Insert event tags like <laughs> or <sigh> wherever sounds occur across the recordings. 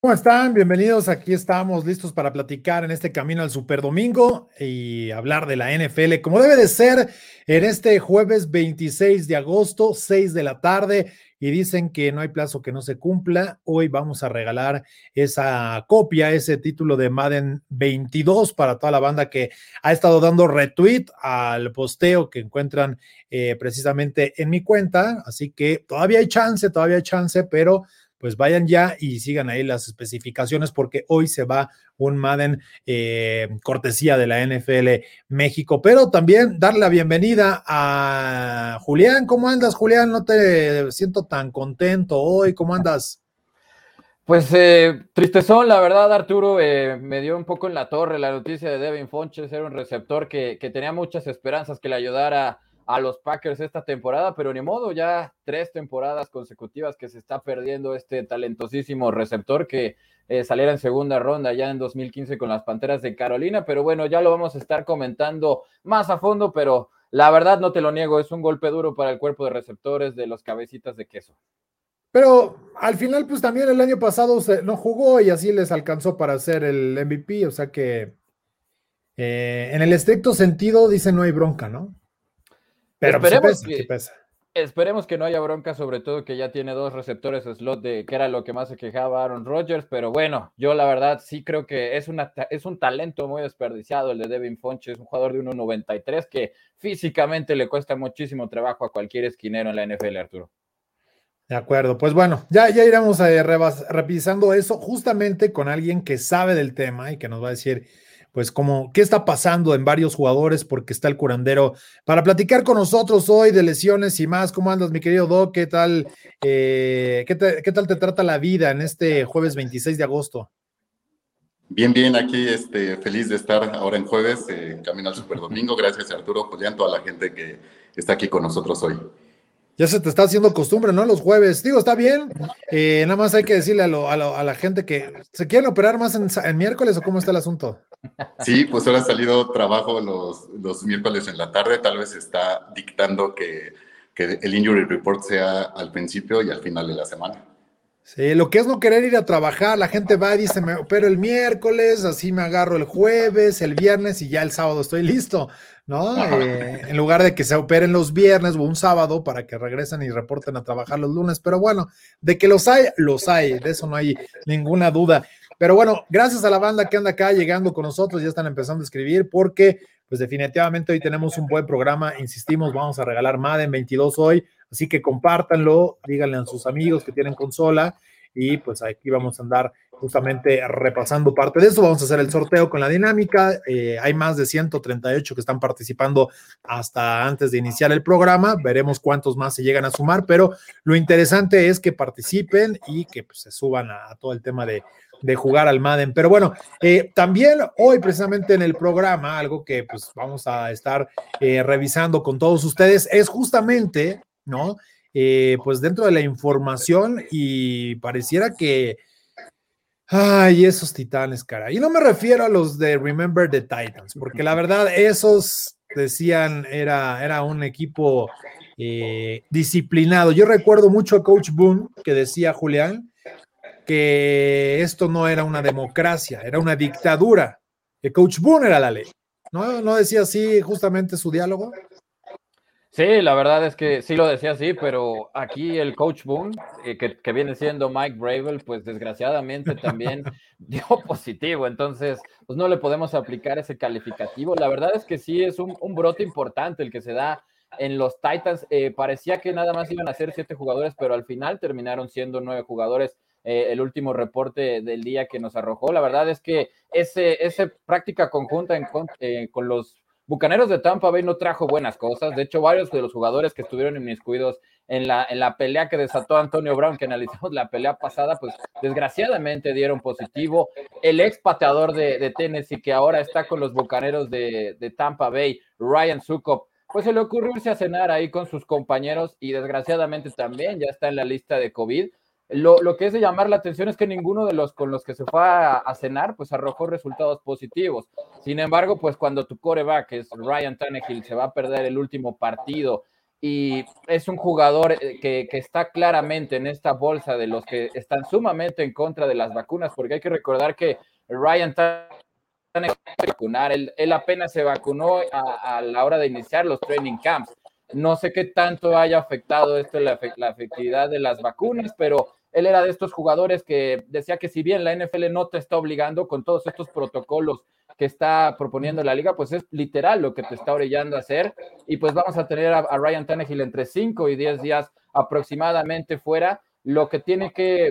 ¿Cómo están? Bienvenidos. Aquí estamos listos para platicar en este camino al Super Domingo y hablar de la NFL como debe de ser en este jueves 26 de agosto, 6 de la tarde. Y dicen que no hay plazo que no se cumpla. Hoy vamos a regalar esa copia, ese título de Madden 22 para toda la banda que ha estado dando retweet al posteo que encuentran eh, precisamente en mi cuenta. Así que todavía hay chance, todavía hay chance, pero pues vayan ya y sigan ahí las especificaciones porque hoy se va un Madden eh, cortesía de la NFL México. Pero también darle la bienvenida a Julián. ¿Cómo andas, Julián? No te siento tan contento hoy. ¿Cómo andas? Pues eh, tristezón, la verdad, Arturo, eh, me dio un poco en la torre la noticia de Devin Fonches, era un receptor que, que tenía muchas esperanzas que le ayudara a los Packers esta temporada, pero ni modo, ya tres temporadas consecutivas que se está perdiendo este talentosísimo receptor que eh, saliera en segunda ronda ya en 2015 con las Panteras de Carolina, pero bueno, ya lo vamos a estar comentando más a fondo, pero la verdad no te lo niego, es un golpe duro para el cuerpo de receptores de los cabecitas de queso. Pero al final, pues también el año pasado se, no jugó y así les alcanzó para hacer el MVP, o sea que eh, en el estricto sentido dice no hay bronca, ¿no? Pero pues, esperemos, que, esperemos que no haya bronca, sobre todo que ya tiene dos receptores slot de que era lo que más se quejaba Aaron Rodgers, pero bueno, yo la verdad sí creo que es, una, es un talento muy desperdiciado el de Devin Fonches, un jugador de 1.93 que físicamente le cuesta muchísimo trabajo a cualquier esquinero en la NFL, Arturo. De acuerdo, pues bueno, ya, ya iremos eh, revisando eso justamente con alguien que sabe del tema y que nos va a decir pues como qué está pasando en varios jugadores porque está el curandero para platicar con nosotros hoy de lesiones y más. ¿Cómo andas, mi querido Doc? ¿Qué tal, eh, qué, tal te trata la vida en este jueves 26 de agosto? Bien, bien, aquí este, feliz de estar ahora en jueves, eh, camino al <laughs> Super Domingo. Gracias a Arturo Julián, toda la gente que está aquí con nosotros hoy ya se te está haciendo costumbre, ¿no? Los jueves. Digo, está bien. Eh, nada más hay que decirle a, la gente que se quieren operar más en, miércoles o cómo está el asunto. Sí, pues ahora ha salido trabajo los, los miércoles en la tarde. Tal vez está dictando que, que el injury report sea al principio y al final de la semana. Sí, lo que es no querer ir a trabajar, la gente va y dice, me opero el miércoles, así me agarro el jueves, el viernes y ya el sábado estoy listo. ¿No? Eh, en lugar de que se operen los viernes o un sábado para que regresen y reporten a trabajar los lunes. Pero bueno, de que los hay, los hay, de eso no hay ninguna duda. Pero bueno, gracias a la banda que anda acá llegando con nosotros, ya están empezando a escribir porque pues definitivamente hoy tenemos un buen programa, insistimos, vamos a regalar Madden 22 hoy, así que compártanlo, díganle a sus amigos que tienen consola y pues aquí vamos a andar justamente repasando parte de eso. Vamos a hacer el sorteo con la dinámica. Eh, hay más de 138 que están participando hasta antes de iniciar el programa. Veremos cuántos más se llegan a sumar, pero lo interesante es que participen y que pues, se suban a, todo el tema de, jugar al Madden. Pero bueno, eh, también hoy precisamente en el programa, algo que pues vamos a estar eh, revisando con todos ustedes es justamente, ¿no? Pues dentro de la información y pareciera que... Ay, esos titanes, cara. Y no me refiero a los de Remember the Titans, porque la verdad, esos decían era, era un equipo eh, disciplinado. Yo recuerdo mucho a Coach Boone que decía, Julián, que esto no era una democracia, era una dictadura. Que Coach Boone era la ley. ¿No, ¿No decía así justamente su diálogo? Sí, la verdad es que sí lo decía así, pero aquí el coach Boone, eh, que, viene siendo Mike Bravel, pues desgraciadamente también <laughs> dio positivo, entonces pues no le podemos aplicar ese calificativo. La verdad es que sí es un, brote importante el que se da en los Titans. Eh, parecía que nada más iban a ser siete jugadores, pero al final terminaron siendo nueve jugadores. Eh, el último reporte del día que nos arrojó. La verdad es que ese, esa práctica conjunta en, con los Bucaneros de Tampa Bay no trajo buenas cosas. De hecho, varios de los jugadores que estuvieron inmiscuidos en la, en la pelea que desató Antonio Brown, que analizamos la pelea pasada, pues desgraciadamente dieron positivo. El ex pateador de, Tennessee, que ahora está con los Bucaneros de, Tampa Bay, Ryan Sukop, pues se le ocurrió irse a cenar ahí con sus compañeros y desgraciadamente también ya está en la lista de COVID. Lo, lo, que es de llamar la atención es que ninguno de los con los que se fue a, cenar, pues arrojó resultados positivos. Sin embargo, pues cuando tu coreback, que es Ryan Tannehill, se va a perder el último partido y es un jugador eh, que, que, está claramente en esta bolsa de los que están sumamente en contra de las vacunas, porque hay que recordar que Ryan Tannehill vacunar, él, él apenas se vacunó a, a, la hora de iniciar los training camps. No sé qué tanto haya afectado esto la, la efectividad de las vacunas, pero él era de estos jugadores que decía que si bien la NFL no te está obligando con todos estos protocolos que está proponiendo la liga, pues es literal lo que te está orillando a hacer. Y pues vamos a tener a, Ryan Tannehill entre 5 y 10 días aproximadamente fuera, lo que tiene que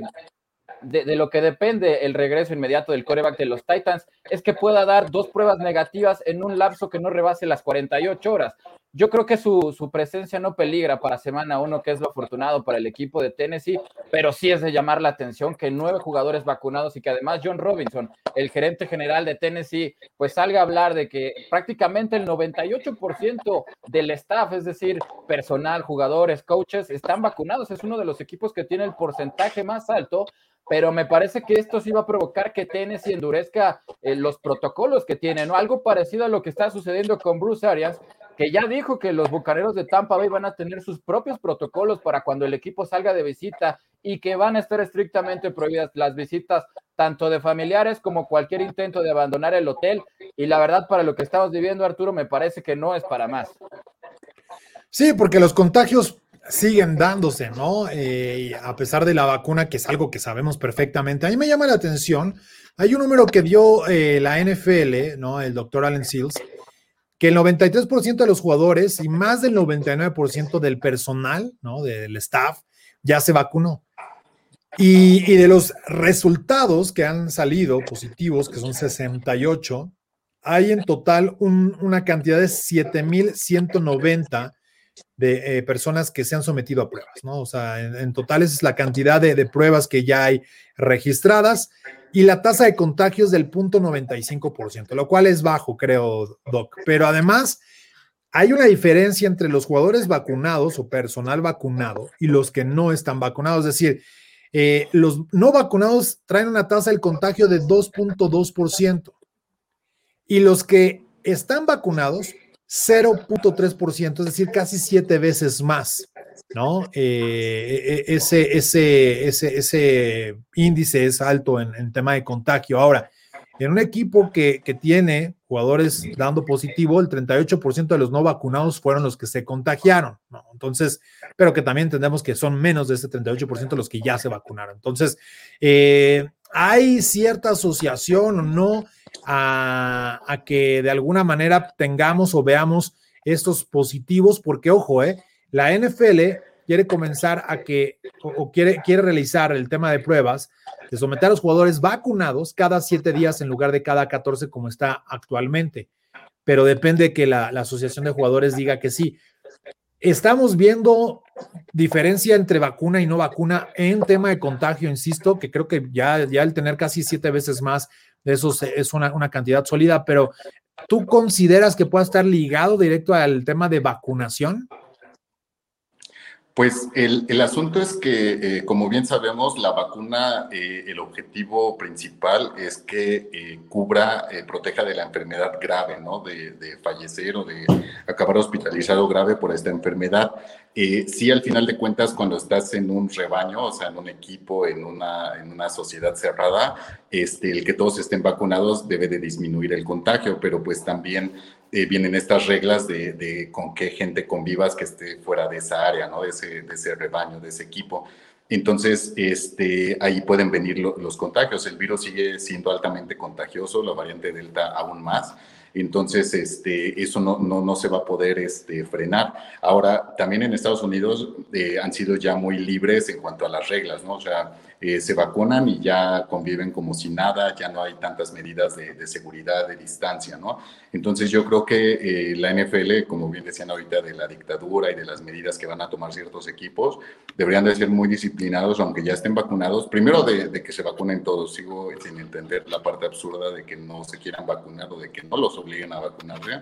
de, de, lo que depende el regreso inmediato del coreback de los Titans es que pueda dar dos pruebas negativas en un lapso que no rebase las 48 horas. Yo creo que su, presencia no peligra para semana uno, que es lo afortunado para el equipo de Tennessee, pero sí es de llamar la atención que nueve jugadores vacunados y que además John Robinson, el gerente general de Tennessee, pues salga a hablar de que prácticamente el 98% del staff, es decir, personal, jugadores, coaches, están vacunados. Es uno de los equipos que tiene el porcentaje más alto pero me parece que esto sí va a provocar que Tennessee endurezca eh, los protocolos que tiene, ¿no? Algo parecido a lo que está sucediendo con Bruce Arias, que ya dijo que los bucaneros de Tampa Bay van a tener sus propios protocolos para cuando el equipo salga de visita y que van a estar estrictamente prohibidas las visitas tanto de familiares como cualquier intento de abandonar el hotel. Y la verdad, para lo que estamos viviendo, Arturo, me parece que no es para más. Sí, porque los contagios siguen dándose, ¿no? Eh, a pesar de la vacuna, que es algo que sabemos perfectamente. A mí me llama la atención, hay un número que dio eh, la NFL, ¿no? El doctor Allen Seals, que el 93% de los jugadores y más del 99% del personal, ¿no? Del staff ya se vacunó. Y, de los resultados que han salido positivos, que son 68, hay en total una cantidad de 7.190 de eh, personas que se han sometido a pruebas, ¿no? O sea, en, total esa es la cantidad de, de, pruebas que ya hay registradas y la tasa de contagios del punto 95%, lo cual es bajo, creo, Doc. Pero además, hay una diferencia entre los jugadores vacunados o personal vacunado y los que no están vacunados. Es decir, eh, los no vacunados traen una tasa de contagio de 2.2% y los que están vacunados 0.3%, es decir, casi siete veces más, ¿no? Eh, e, e, ese, ese, ese, ese índice es alto en, tema de contagio. Ahora, en un equipo que, que, tiene jugadores dando positivo, el 38% de los no vacunados fueron los que se contagiaron. Entonces, pero que también entendemos que son menos de ese 38% los que ya se vacunaron. Entonces, eh, hay cierta asociación o no a, que de alguna manera tengamos o veamos estos positivos, porque ojo, eh, la NFL quiere comenzar a que, o, quiere, quiere realizar el tema de pruebas, de someter a los jugadores vacunados cada siete días en lugar de cada 14 como está actualmente. Pero depende que la, la asociación de jugadores diga que sí. Estamos viendo diferencia entre vacuna y no vacuna en tema de contagio, insisto, que creo que ya, ya el tener casi siete veces más eso es una, una cantidad sólida, pero ¿tú consideras que pueda estar ligado directo al tema de vacunación? Pues el, el, asunto es que, eh, como bien sabemos, la vacuna, eh, el objetivo principal es que eh, cubra, proteja de la enfermedad grave, ¿no? De, de, fallecer o de acabar hospitalizado grave por esta enfermedad. sí, al final de cuentas, cuando estás en un rebaño, o sea, en un equipo, en una, en una sociedad cerrada, este, el que todos estén vacunados debe de disminuir el contagio, pero pues también eh, vienen estas reglas de, con qué gente convivas que esté fuera de esa área, ¿no? De ese, de ese rebaño, de ese equipo. Entonces, este, ahí pueden venir los contagios. El virus sigue siendo altamente contagioso, la variante Delta aún más. Entonces, este, eso no, no, no se va a poder este, frenar. Ahora, también en Estados Unidos eh, han sido ya muy libres en cuanto a las reglas, ¿no? O sea, eh, se vacunan y ya conviven como si nada, ya no hay tantas medidas de, seguridad, de distancia, ¿no? Entonces yo creo que eh, la NFL, como bien decían ahorita, de la dictadura y de las medidas que van a tomar ciertos equipos, deberían de ser muy disciplinados, aunque ya estén vacunados. Primero de, que se vacunen todos, sigo sin entender la parte absurda de que no se quieran vacunar o de que no los obliguen a vacunarse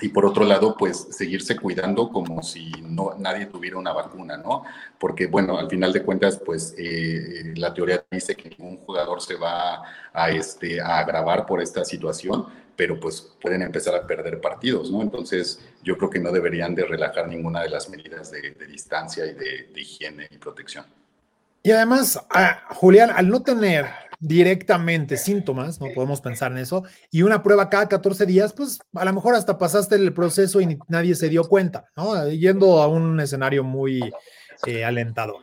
y por otro lado, pues seguirse cuidando como si no, nadie tuviera una vacuna, ¿no? Porque, bueno, al final de cuentas, pues eh, la teoría dice que ningún jugador se va a, este, a agravar por esta situación, pero pues pueden empezar a perder partidos, ¿no? Entonces, yo creo que no deberían de relajar ninguna de las medidas de, distancia y de, de higiene y protección. Y además, Julián, al no tener directamente síntomas, no podemos pensar en eso, y una prueba cada 14 días, pues a lo mejor hasta pasaste el proceso y nadie se dio cuenta, ¿no? Yendo a un escenario muy eh, alentador.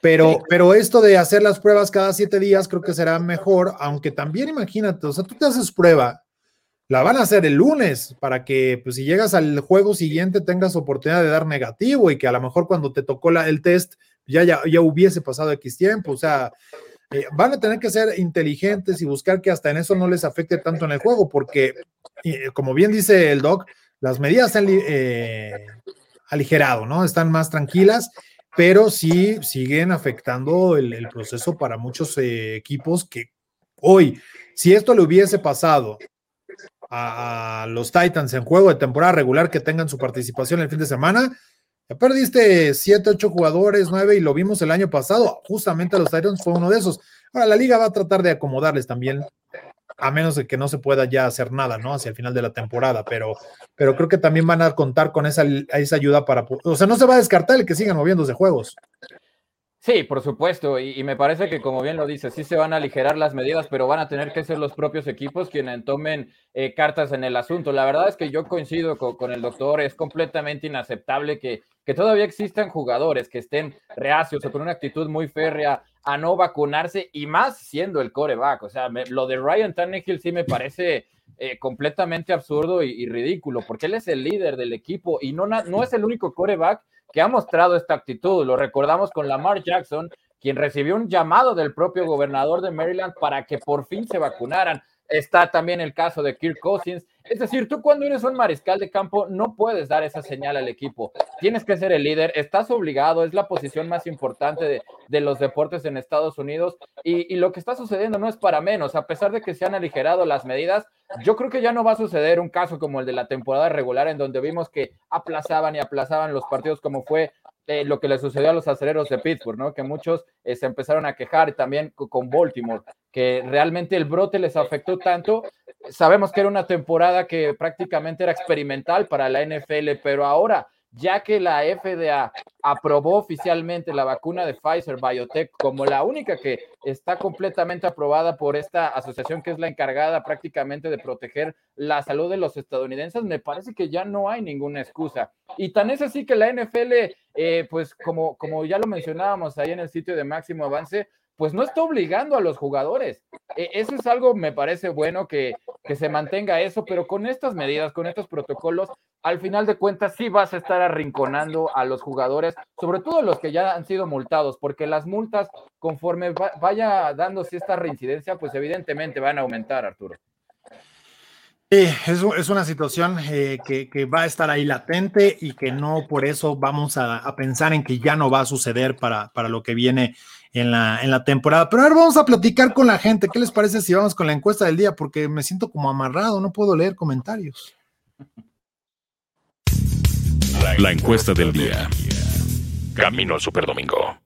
Pero, pero esto de hacer las pruebas cada siete días creo que será mejor, aunque también imagínate, o sea, tú te haces prueba, la van a hacer el lunes para que, pues si llegas al juego siguiente tengas oportunidad de dar negativo y que a lo mejor cuando te tocó la, el test ya, ya, ya hubiese pasado X tiempo, o sea, eh, van a tener que ser inteligentes y buscar que hasta en eso no les afecte tanto en el juego, porque, eh, como bien dice el doc, las medidas han eh, aligerado, ¿no? Están más tranquilas, pero sí siguen afectando el, proceso para muchos equipos que hoy, si esto le hubiese pasado a, los Titans en juego de temporada regular que tengan su participación el fin de semana, perdiste 7, 8 jugadores, 9 y lo vimos el año pasado. Justamente los Titans fue uno de esos. Ahora la liga va a tratar de acomodarles también, a menos de que no se pueda ya hacer nada, ¿no? Hacia el final de la temporada, pero, pero creo que también van a contar con esa, esa ayuda para. O sea, no se va a descartar el que sigan moviéndose juegos. Sí, por supuesto, y, me parece que como bien lo dice, sí se van a aligerar las medidas, pero van a tener que ser los propios equipos quienes tomen eh, cartas en el asunto. La verdad es que yo coincido con, el doctor, es completamente inaceptable que, que, todavía existan jugadores que estén reacios o con una actitud muy férrea a no vacunarse y más siendo el coreback. O sea, lo de Ryan Tannehill sí me parece eh, completamente absurdo y, y, ridículo, porque él es el líder del equipo y no, no es el único coreback que ha mostrado esta actitud. Lo recordamos con Lamar Jackson, quien recibió un llamado del propio gobernador de Maryland para que por fin se vacunaran. Está también el caso de Kirk Cousins. Es decir, tú cuando eres un mariscal de campo no puedes dar esa señal al equipo. Tienes que ser el líder, estás obligado, es la posición más importante de, los deportes en Estados Unidos y, lo que está sucediendo no es para menos. A pesar de que se han aligerado las medidas, yo creo que ya no va a suceder un caso como el de la temporada regular en donde vimos que aplazaban y aplazaban los partidos como fue eh, lo que le sucedió a los acereros de Pittsburgh, ¿no? Que muchos eh, se empezaron a quejar también con Baltimore, que realmente el brote les afectó tanto. Sabemos que era una temporada que prácticamente era experimental para la NFL, pero ahora ya que la FDA aprobó oficialmente la vacuna de Pfizer Biotech como la única que está completamente aprobada por esta asociación que es la encargada prácticamente de proteger la salud de los estadounidenses, me parece que ya no hay ninguna excusa. Y tan es así que la NFL, eh, pues como, como ya lo mencionábamos ahí en el sitio de máximo avance, pues no está obligando a los jugadores. E, eso es algo, me parece bueno que, que, se mantenga eso, pero con estas medidas, con estos protocolos, al final de cuentas sí vas a estar arrinconando a los jugadores, sobre todo los que ya han sido multados, porque las multas, conforme vaya dándose esta reincidencia, pues evidentemente van a aumentar, Arturo. Sí, es, una situación eh, que, va a estar ahí latente y que no por eso vamos a, pensar en que ya no va a suceder para, para lo que viene en la, en la temporada. Pero ahora vamos a platicar con la gente. ¿Qué les parece si vamos con la encuesta del día? Porque me siento como amarrado, no puedo leer comentarios. La encuesta del día. Camino al Superdomingo.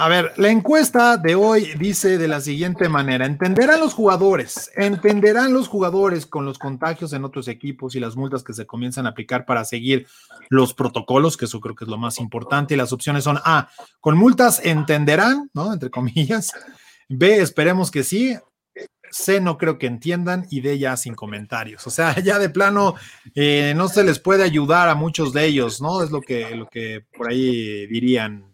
A ver, la encuesta de hoy dice de la siguiente manera, entenderán los jugadores, entenderán los jugadores con los contagios en otros equipos y las multas que se comienzan a aplicar para seguir los protocolos, que eso creo que es lo más importante, y las opciones son A, con multas entenderán, ¿no? Entre comillas, B, esperemos que sí, C, no creo que entiendan, y D, ya sin comentarios. O sea, <laughs> ya de plano eh, no se les puede ayudar a muchos de ellos, ¿no? Es lo que, lo que por ahí dirían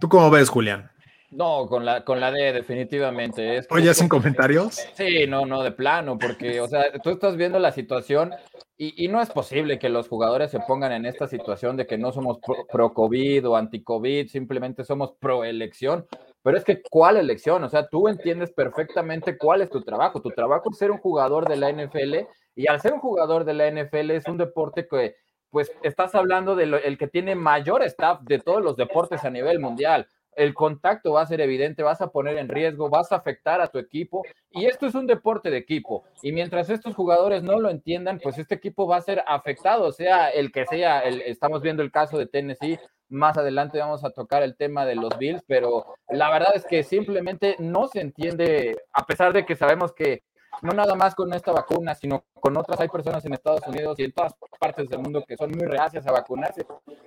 ¿Tú cómo ves, Julián? No, con la, con la D, definitivamente. Oye, sin comentarios? Sí, no, no, de plano, porque, o sea, tú estás viendo la situación y, no es posible que los jugadores se pongan en esta situación de que no somos pro-COVID o anti-COVID, simplemente somos pro-elección. Pero es que, ¿cuál elección? O sea, tú entiendes perfectamente cuál es tu trabajo. Tu trabajo es ser un jugador de la NFL y al ser un jugador de la NFL es un deporte que pues estás hablando del el que tiene mayor staff de todos los deportes a nivel mundial. el contacto va a ser evidente, vas a poner en riesgo, vas a afectar a tu equipo y esto es un deporte de equipo y mientras estos jugadores no lo entiendan, pues este equipo va a ser afectado, sea el que sea, estamos viendo el caso de Tennessee, más adelante vamos a tocar el tema de los Bills, pero la verdad es que simplemente no se entiende, a pesar de que sabemos que no nada más con esta vacuna, sino con otras. Hay personas en Estados Unidos y en todas partes del mundo que son muy reacias a vacunarse.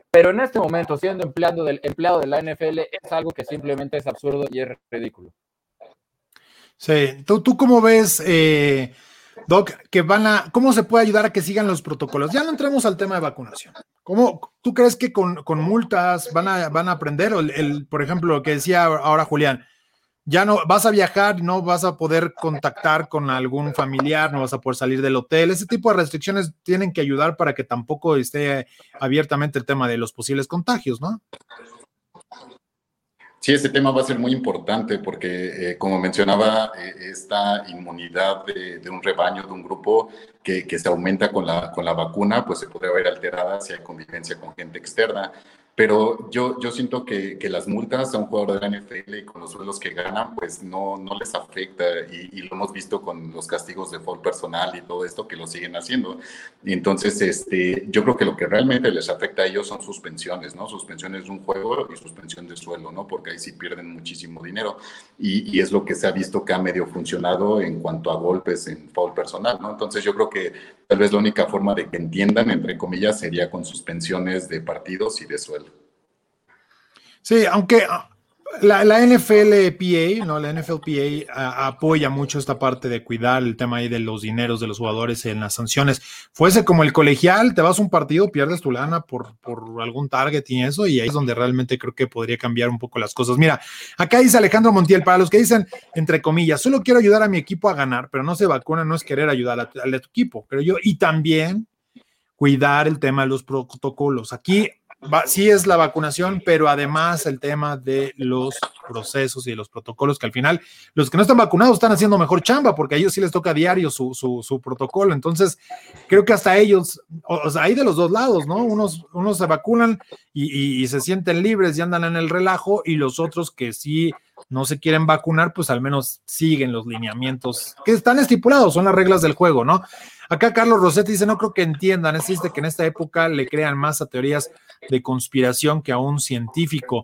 Pero en este momento, siendo empleado, del, empleado de la NFL, es algo que simplemente es absurdo y es ridículo. Sí, ¿tú, tú cómo ves, eh, Doc, que van a, cómo se puede ayudar a que sigan los protocolos? Ya no entremos al tema de vacunación. ¿Cómo, tú crees que con, multas van a, van a aprender? el, por ejemplo, lo que decía ahora Julián, ya no vas a viajar, no vas a poder contactar con algún familiar, no vas a poder salir del hotel. Ese tipo de restricciones tienen que ayudar para que tampoco esté abiertamente el tema de los posibles contagios, ¿no? Sí, este tema va a ser muy importante porque, eh, como mencionaba, eh, esta inmunidad de, un rebaño, de un grupo que, se aumenta con la, con la vacuna, pues se puede ver alterada si hay convivencia con gente externa. Pero yo, yo siento que, que, las multas a un jugador de la NFL y con los sueldos que ganan, pues no, no les afecta. Y, lo hemos visto con los castigos de foul personal y todo esto que lo siguen haciendo. Entonces, este, yo creo que lo que realmente les afecta a ellos son suspensiones, ¿no? Suspensiones de un juego y suspensión de suelo, ¿no? Porque ahí sí pierden muchísimo dinero. Y, y es lo que se ha visto que ha medio funcionado en cuanto a golpes en foul personal, ¿no? Entonces, yo creo que tal vez la única forma de que entiendan, entre comillas, sería con suspensiones de partidos y de suelo. Sí, aunque ah, la, la NFLPA, ¿no? La NFLPA ah, apoya mucho esta parte de cuidar el tema ahí de los dineros de los jugadores en las sanciones. Fuese como el colegial, te vas a un partido, pierdes tu lana por, por algún target y eso, y ahí es donde realmente creo que podría cambiar un poco las cosas. Mira, acá dice Alejandro Montiel, para los que dicen, entre comillas, solo quiero ayudar a mi equipo a ganar, pero no se vacuna, no es querer ayudar de tu equipo, pero yo, y también cuidar el tema de los protocolos. Aquí sí es la vacunación, pero además el tema de los procesos y de los protocolos, que al final los que no están vacunados están haciendo mejor chamba, porque a ellos sí les toca a diario su, su, protocolo. Entonces, creo que hasta ellos, o, sea, hay de los dos lados, ¿no? Unos, unos se vacunan y, y se sienten libres y andan en el relajo, y los otros que sí no se quieren vacunar, pues al menos siguen los lineamientos que están estipulados, son las reglas del juego, ¿no? Acá Carlos Rossetti dice, no creo que entiendan, es que en esta época le crean más a teorías de conspiración que a un científico.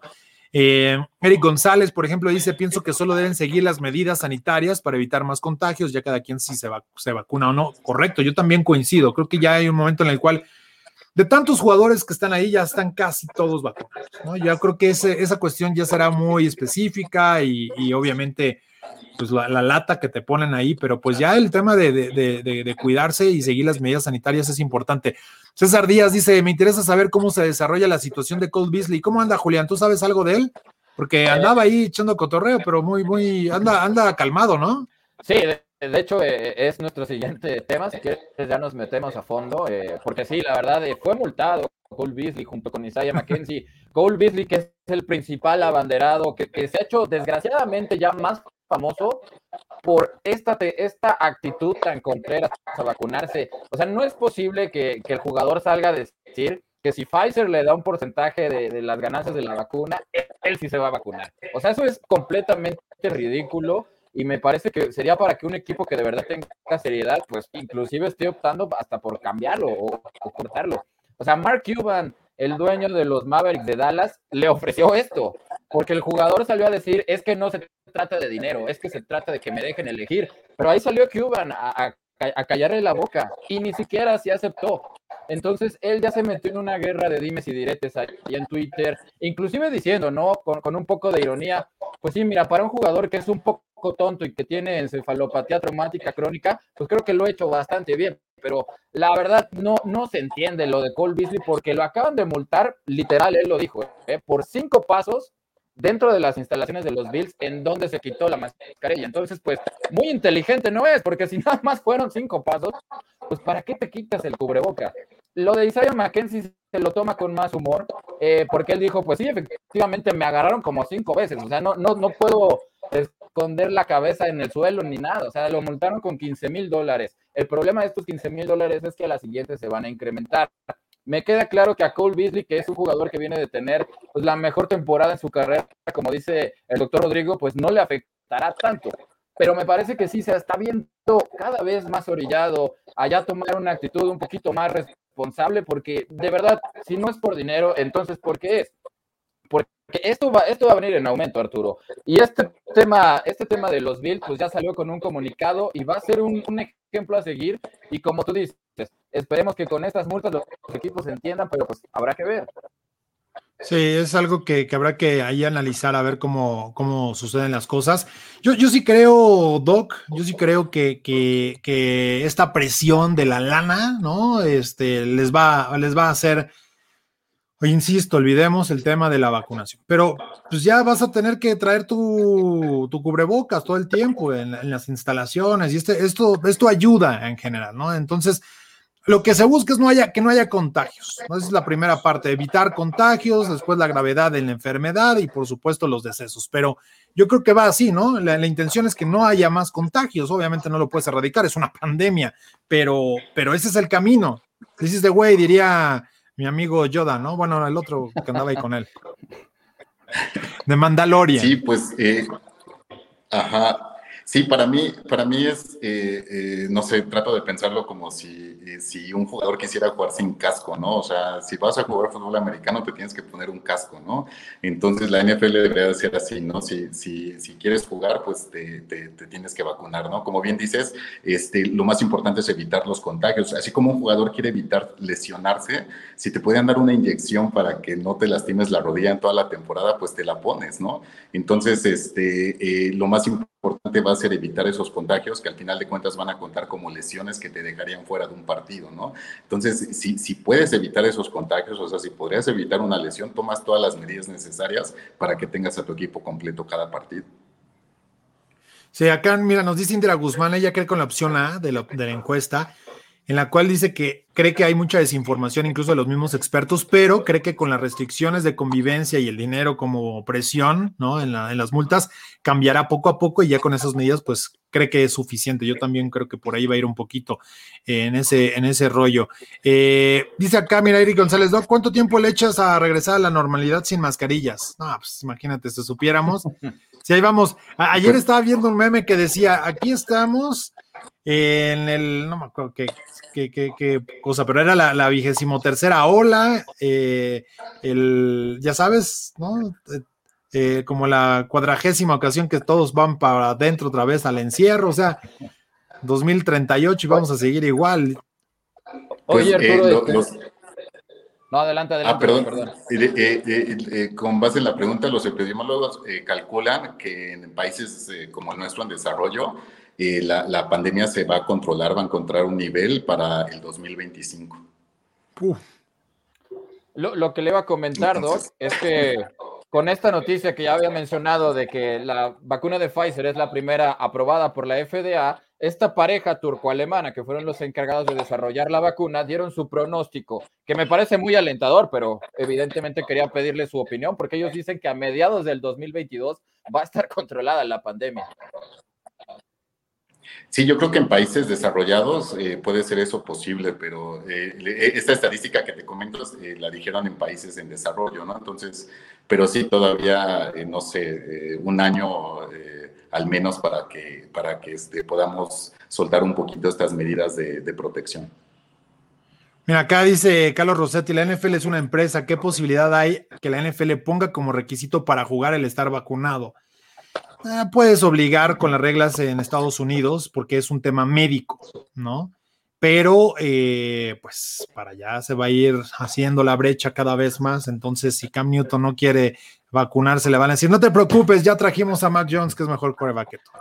Eh, Eric González, por ejemplo, dice, pienso que solo deben seguir las medidas sanitarias para evitar más contagios, ya cada quien si se, se vacuna o no. Correcto, yo también coincido. Creo que ya hay un momento en el cual de tantos jugadores que están ahí, ya están casi todos vacunados. ¿no? Ya creo que esa cuestión ya será muy específica y, y obviamente pues la, lata que te ponen ahí, pero pues ya el tema de, cuidarse y seguir las medidas sanitarias es importante. César Díaz dice, me interesa saber cómo se desarrolla la situación de Cole Beasley. ¿Cómo anda, Julián? ¿Tú sabes algo de él? Porque andaba ahí echando cotorreo, pero muy, muy, anda, anda calmado, ¿no? Sí, de, hecho eh, es nuestro siguiente <laughs> tema, si quieres ya nos metemos a fondo, eh, porque sí, la verdad, fue multado Cole Beasley junto con Isaiah McKenzie. <laughs> Cole Beasley, que es el principal abanderado, que, que se ha hecho desgraciadamente ya más famoso por esta, esta actitud tan contrera a vacunarse. O sea, no es posible que, el jugador salga a decir que si Pfizer le da un porcentaje de, las ganancias de la vacuna, él, sí se va a vacunar. O sea, eso es completamente ridículo y me parece que sería para que un equipo que de verdad tenga seriedad, pues inclusive esté optando hasta por cambiarlo o, o cortarlo. O sea, Mark Cuban, el dueño de los Mavericks de Dallas, le ofreció esto, porque el jugador salió a decir, es que no se trata de dinero, es que se trata de que me dejen elegir. Pero ahí salió Cuban a, a, callarle la boca y ni siquiera se aceptó. Entonces él ya se metió en una guerra de dimes y diretes ahí en Twitter, inclusive diciendo, ¿no? Con, con, un poco de ironía, pues sí, mira, para un jugador que es un poco tonto y que tiene encefalopatía traumática crónica, pues creo que lo he hecho bastante bien. Pero la verdad no, no se entiende lo de Cole Beasley porque lo acaban de multar, literal, él lo dijo, ¿eh? por cinco pasos dentro de las instalaciones de los Bills en donde se quitó la mascarilla. Entonces, pues, muy inteligente no es, porque si nada más fueron cinco pasos, pues, ¿para qué te quitas el cubreboca? Lo de Isaiah McKenzie se lo toma con más humor, eh, porque él dijo, pues sí, efectivamente me agarraron como cinco veces, o sea, no, no, no puedo esconder la cabeza en el suelo ni nada, o sea, lo multaron con 15 mil dólares. El problema de estos 15 mil dólares es que a la siguiente se van a incrementar Me queda claro que a Cole Beasley, que es un jugador que viene de tener pues, la mejor temporada en su carrera, como dice el doctor Rodrigo, pues no le afectará tanto. Pero me parece que sí se está viendo cada vez más orillado allá tomar una actitud un poquito más responsable, porque de verdad, si no es por dinero, entonces ¿por qué es? Porque esto va, esto va a venir en aumento, Arturo. Y este tema, este tema de los Bills, pues ya salió con un comunicado y va a ser un, ejemplo a seguir. Y como tú dices, esperemos que con estas multas los equipos entiendan, pero pues habrá que ver. Sí, es algo que, habrá que ahí analizar a ver cómo, cómo suceden las cosas. Yo, yo sí creo, Doc, yo sí creo que, que, esta presión de la lana, ¿no? Este, les va, les va a hacer insisto, olvidemos el tema de la vacunación, pero pues ya vas a tener que traer tu, tu cubrebocas todo el tiempo en, las instalaciones y este, esto, esto ayuda en general, ¿no? Entonces, lo que se busca es no haya, que no haya contagios. Esa es la primera parte, evitar contagios, después la gravedad de la enfermedad y por supuesto los decesos. Pero yo creo que va así, ¿no? La, intención es que no haya más contagios. Obviamente no lo puedes erradicar, es una pandemia, pero, pero ese es el camino. Dices de güey, diría mi amigo Yoda, ¿no? Bueno, el otro que andaba ahí con él. De Mandalorian. Sí, pues, eh, ajá, Sí, para mí, para mí es, eh, eh, no sé, trato de pensarlo como si, eh, si un jugador quisiera jugar sin casco, ¿no? O sea, si vas a jugar fútbol americano te tienes que poner un casco, ¿no? Entonces la NFL debería ser así, ¿no? Si, si, si quieres jugar, pues te, te, tienes que vacunar, ¿no? Como bien dices, este, lo más importante es evitar los contagios. Así como un jugador quiere evitar lesionarse, si te pueden dar una inyección para que no te lastimes la rodilla en toda la temporada, pues te la pones, ¿no? Entonces, este, lo más importante importante va a ser evitar esos contagios que al final de cuentas van a contar como lesiones que te dejarían fuera de un partido, ¿no? Entonces, si, puedes evitar esos contagios, o sea, si podrías evitar una lesión, tomas todas las medidas necesarias para que tengas a tu equipo completo cada partido. Sí, acá, mira, nos dice Indira Guzmán, ella cree con la opción A de la encuesta, en la cual dice que cree que hay mucha desinformación incluso de los mismos expertos, pero cree que con las restricciones de convivencia y el dinero como presión, ¿no? En, las multas, cambiará poco a poco y ya con esas medidas, pues cree que es suficiente. Yo también creo que por ahí va a ir un poquito en, ese, en ese rollo. Eh, dice acá, mira, Eric González, ¿cuánto tiempo le echas a regresar a la normalidad sin mascarillas? No, pues imagínate, si supiéramos. <laughs> Si ahí vamos. ayer estaba viendo un meme que decía, aquí estamos en el, no me acuerdo qué, qué, cosa, pero era la, vigésimo tercera ola, eh, el, ya sabes, ¿no? Eh, eh, como la cuadragésima ocasión que todos van para adentro otra vez al encierro, o sea, 2038 y vamos a seguir igual. Oye, pues, Arturo, este, No, adelante, adelante. Ah, perdón. con base en la pregunta, los epidemiólogos calculan que en países como el nuestro en desarrollo, eh, la, pandemia se va a controlar, va a encontrar un nivel para el 2025. Lo, que le iba a comentar, Doc, es que con esta noticia que ya había mencionado de que la vacuna de Pfizer es la primera aprobada por la FDA, esta pareja turco-alemana, que fueron los encargados de desarrollar la vacuna, dieron su pronóstico, que me parece muy alentador, pero evidentemente quería pedirle su opinión, porque ellos dicen que a mediados del 2022 va a estar <laughs> controlada la pandemia. Sí, yo creo que en países desarrollados eh, puede ser eso posible, pero eh, eh, esta estadística que te comento la dijeron en países en desarrollo, ¿no? Entonces, pero sí todavía, no sé, un año al menos para que, para que este, podamos soltar un poquito estas medidas de, de protección. Mira, acá dice Carlos Rossetti, la NFL es una empresa, ¿qué posibilidad hay que la NFL ponga como requisito para jugar el estar vacunado? Ah, puedes obligar con las reglas en Estados Unidos porque es un tema médico, ¿no? Pero eh, pues para allá se va a ir haciendo la brecha cada vez más. Entonces, si Cam Newton no quiere vacunarse, le van a decir, no te preocupes, ya trajimos a Mac Jones, que es mejor coreback que tú.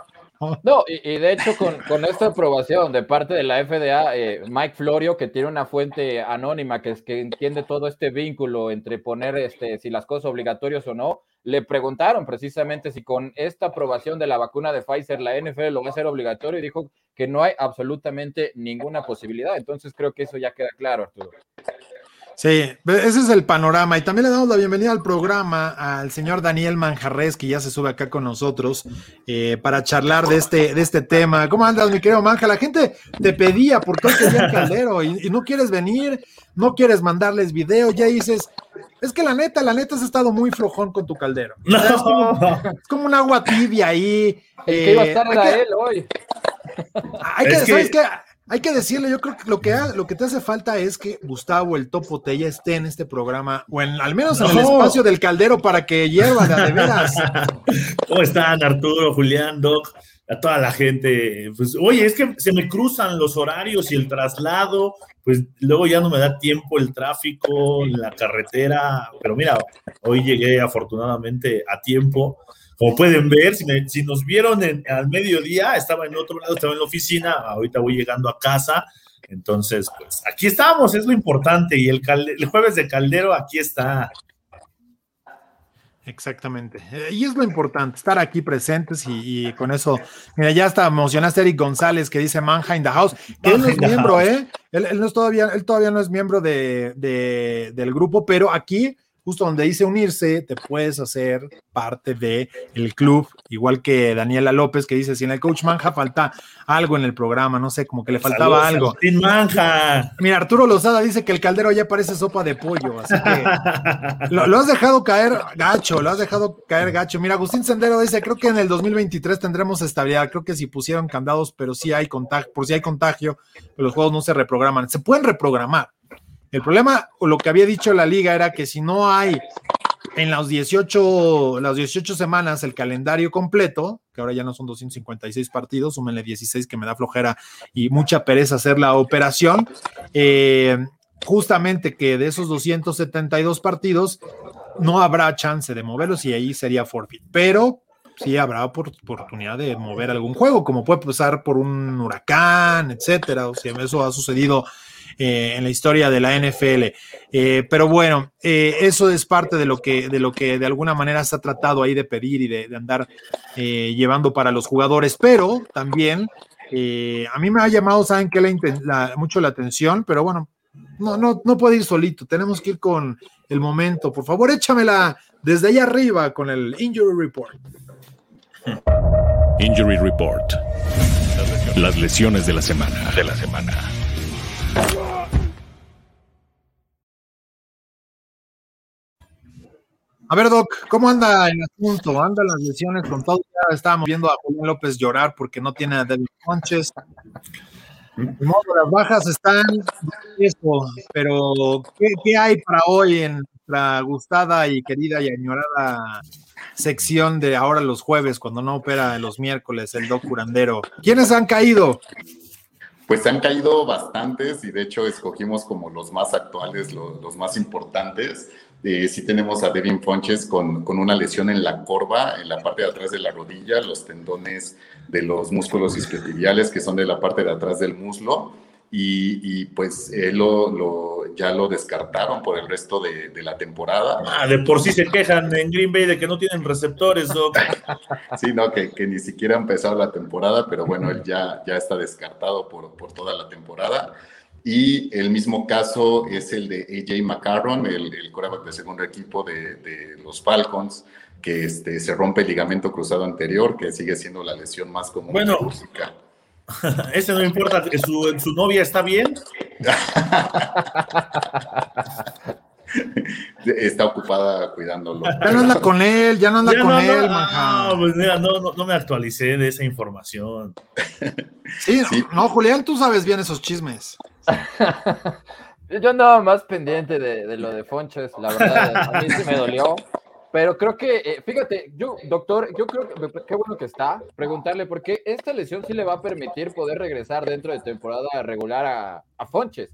No, y, de hecho con, esta aprobación de parte de la FDA, eh, Mike Florio, que tiene una fuente anónima que, que entiende todo este vínculo entre poner este, si las cosas obligatorias o no, le preguntaron precisamente si con esta aprobación de la vacuna de Pfizer la NFL lo va a hacer obligatorio y dijo que no hay absolutamente ninguna posibilidad. Entonces creo que eso ya queda claro, Arturo. Sí, ese es el panorama. Y también le damos la bienvenida al programa al señor Daniel Manjarres, que ya se sube acá con nosotros eh, para charlar de este, de este tema. ¿Cómo andas, mi querido Manja? La gente te pedía por qué quería el caldero y, y, no quieres venir, no quieres mandarles video, ya dices, es que la neta, la neta has estado muy flojón con tu caldero. No. Es, como, es, como, un agua tibia ahí. El que iba a estar era que, él hoy. Hay que, es ¿sabes que, qué? Hay que decirle, yo creo que lo que, lo que te hace falta es que Gustavo, el Topo esté en este programa, o en, al menos en el espacio del caldero para que hierva de veras. <laughs> ¿Cómo están, Arturo, Julián, Doc? A toda la gente. Pues, oye, es que se me cruzan los horarios y el traslado, pues luego ya no me da tiempo el tráfico, la carretera, pero mira, hoy llegué afortunadamente a tiempo. Como pueden ver, si, me, si nos vieron en, al mediodía, estaba en otro lado, estaba en la oficina, ahorita voy llegando a casa, entonces, pues aquí estamos, es lo importante, y el, calde, el jueves de Caldero aquí está. Exactamente. Y es lo importante, estar aquí presentes y, y, con eso, mira, ya hasta emocionaste a Eric González que dice Manja in the house, que él no es miembro. ¿eh? Él, él, no es todavía, él todavía no es miembro de, de, del grupo, pero aquí justo donde dice unirse, te puedes hacer parte del el club, igual que Daniela López, que dice, si en el coach Manja falta algo en el programa, no sé, como que le faltaba Saludos, algo. Sin Manja. Mira, Arturo Lozada dice que el caldero ya parece sopa de pollo, así que lo, lo, has dejado caer gacho, lo has dejado caer gacho. Mira, Agustín Sendero dice, creo que en el 2023 tendremos estabilidad, creo que si pusieron candados, pero sí hay contagio, por si hay contagio, los juegos no se reprograman, se pueden reprogramar, el problema, o lo que había dicho la liga, era que si no hay en las 18, las 18 semanas el calendario completo, que ahora ya no son 256 partidos, súmenle 16 que me da flojera y mucha pereza hacer la operación, eh, justamente que de esos 272 partidos no habrá chance de moverlos y ahí sería forfeit, pero sí habrá oportunidad de mover algún juego, como puede pasar por un huracán, etcétera, o si eso ha sucedido eh, en la historia de la NFL. Eh, pero bueno, eh, eso es parte de lo, que, de lo que de alguna manera se ha tratado ahí de pedir y de, andar llevando para los jugadores, pero también a mí me ha llamado, ¿saben la, mucho la atención, pero bueno, no, no, no puede ir solito, tenemos que ir con el momento. Por favor, échamela desde allá arriba con el Injury Report. Injury Report. Las lesiones de la semana. De la semana. A ver, Doc, ¿cómo anda el asunto? ¿Anda las lesiones con todo? Ya estábamos viendo a Julián López llorar porque no tiene a David Sánchez. las bajas están pero ¿qué, ¿qué, hay para hoy en nuestra gustada y querida y añorada sección de ahora los jueves, cuando no opera los miércoles el Doc Curandero? ¿Quiénes han caído? Pues han caído bastantes y de hecho escogimos como los más actuales, los, más importantes. Eh, sí tenemos a Devin Fonches con, con, una lesión en la corva, en la parte de atrás de la rodilla, los tendones de los músculos isquiotibiales que son de la parte de atrás del muslo. Y, y pues él lo, ya lo descartaron por el resto de, de, la temporada. Ah, de por sí se quejan en Green Bay de que no tienen receptores, Doc. <laughs> sí, no, que, que, ni siquiera ha empezado la temporada, pero bueno, él ya, ya está descartado por, por toda la temporada. Y el mismo caso es el de AJ McCarron, el, el coreback de segundo equipo de, de, los Falcons, que este, se rompe el ligamento cruzado anterior, que sigue siendo la lesión más común. Bueno, música. <laughs> ese no importa, ¿Su, ¿su novia está bien? <laughs> está ocupada cuidándolo. Ya no anda con él, ya no anda ya con no, él, no, pues mira, no, no, no, me actualicé de esa información. Sí, <laughs> sí, no, Julián, tú sabes bien esos chismes. <laughs> Yo andaba más pendiente de, de, lo de Fonches, la verdad, a mí sí me dolió. Pero creo que, eh, fíjate, yo, doctor, yo creo que qué bueno que está, preguntarle, porque esta lesión sí le va a permitir poder regresar dentro de temporada regular a, a Fonches.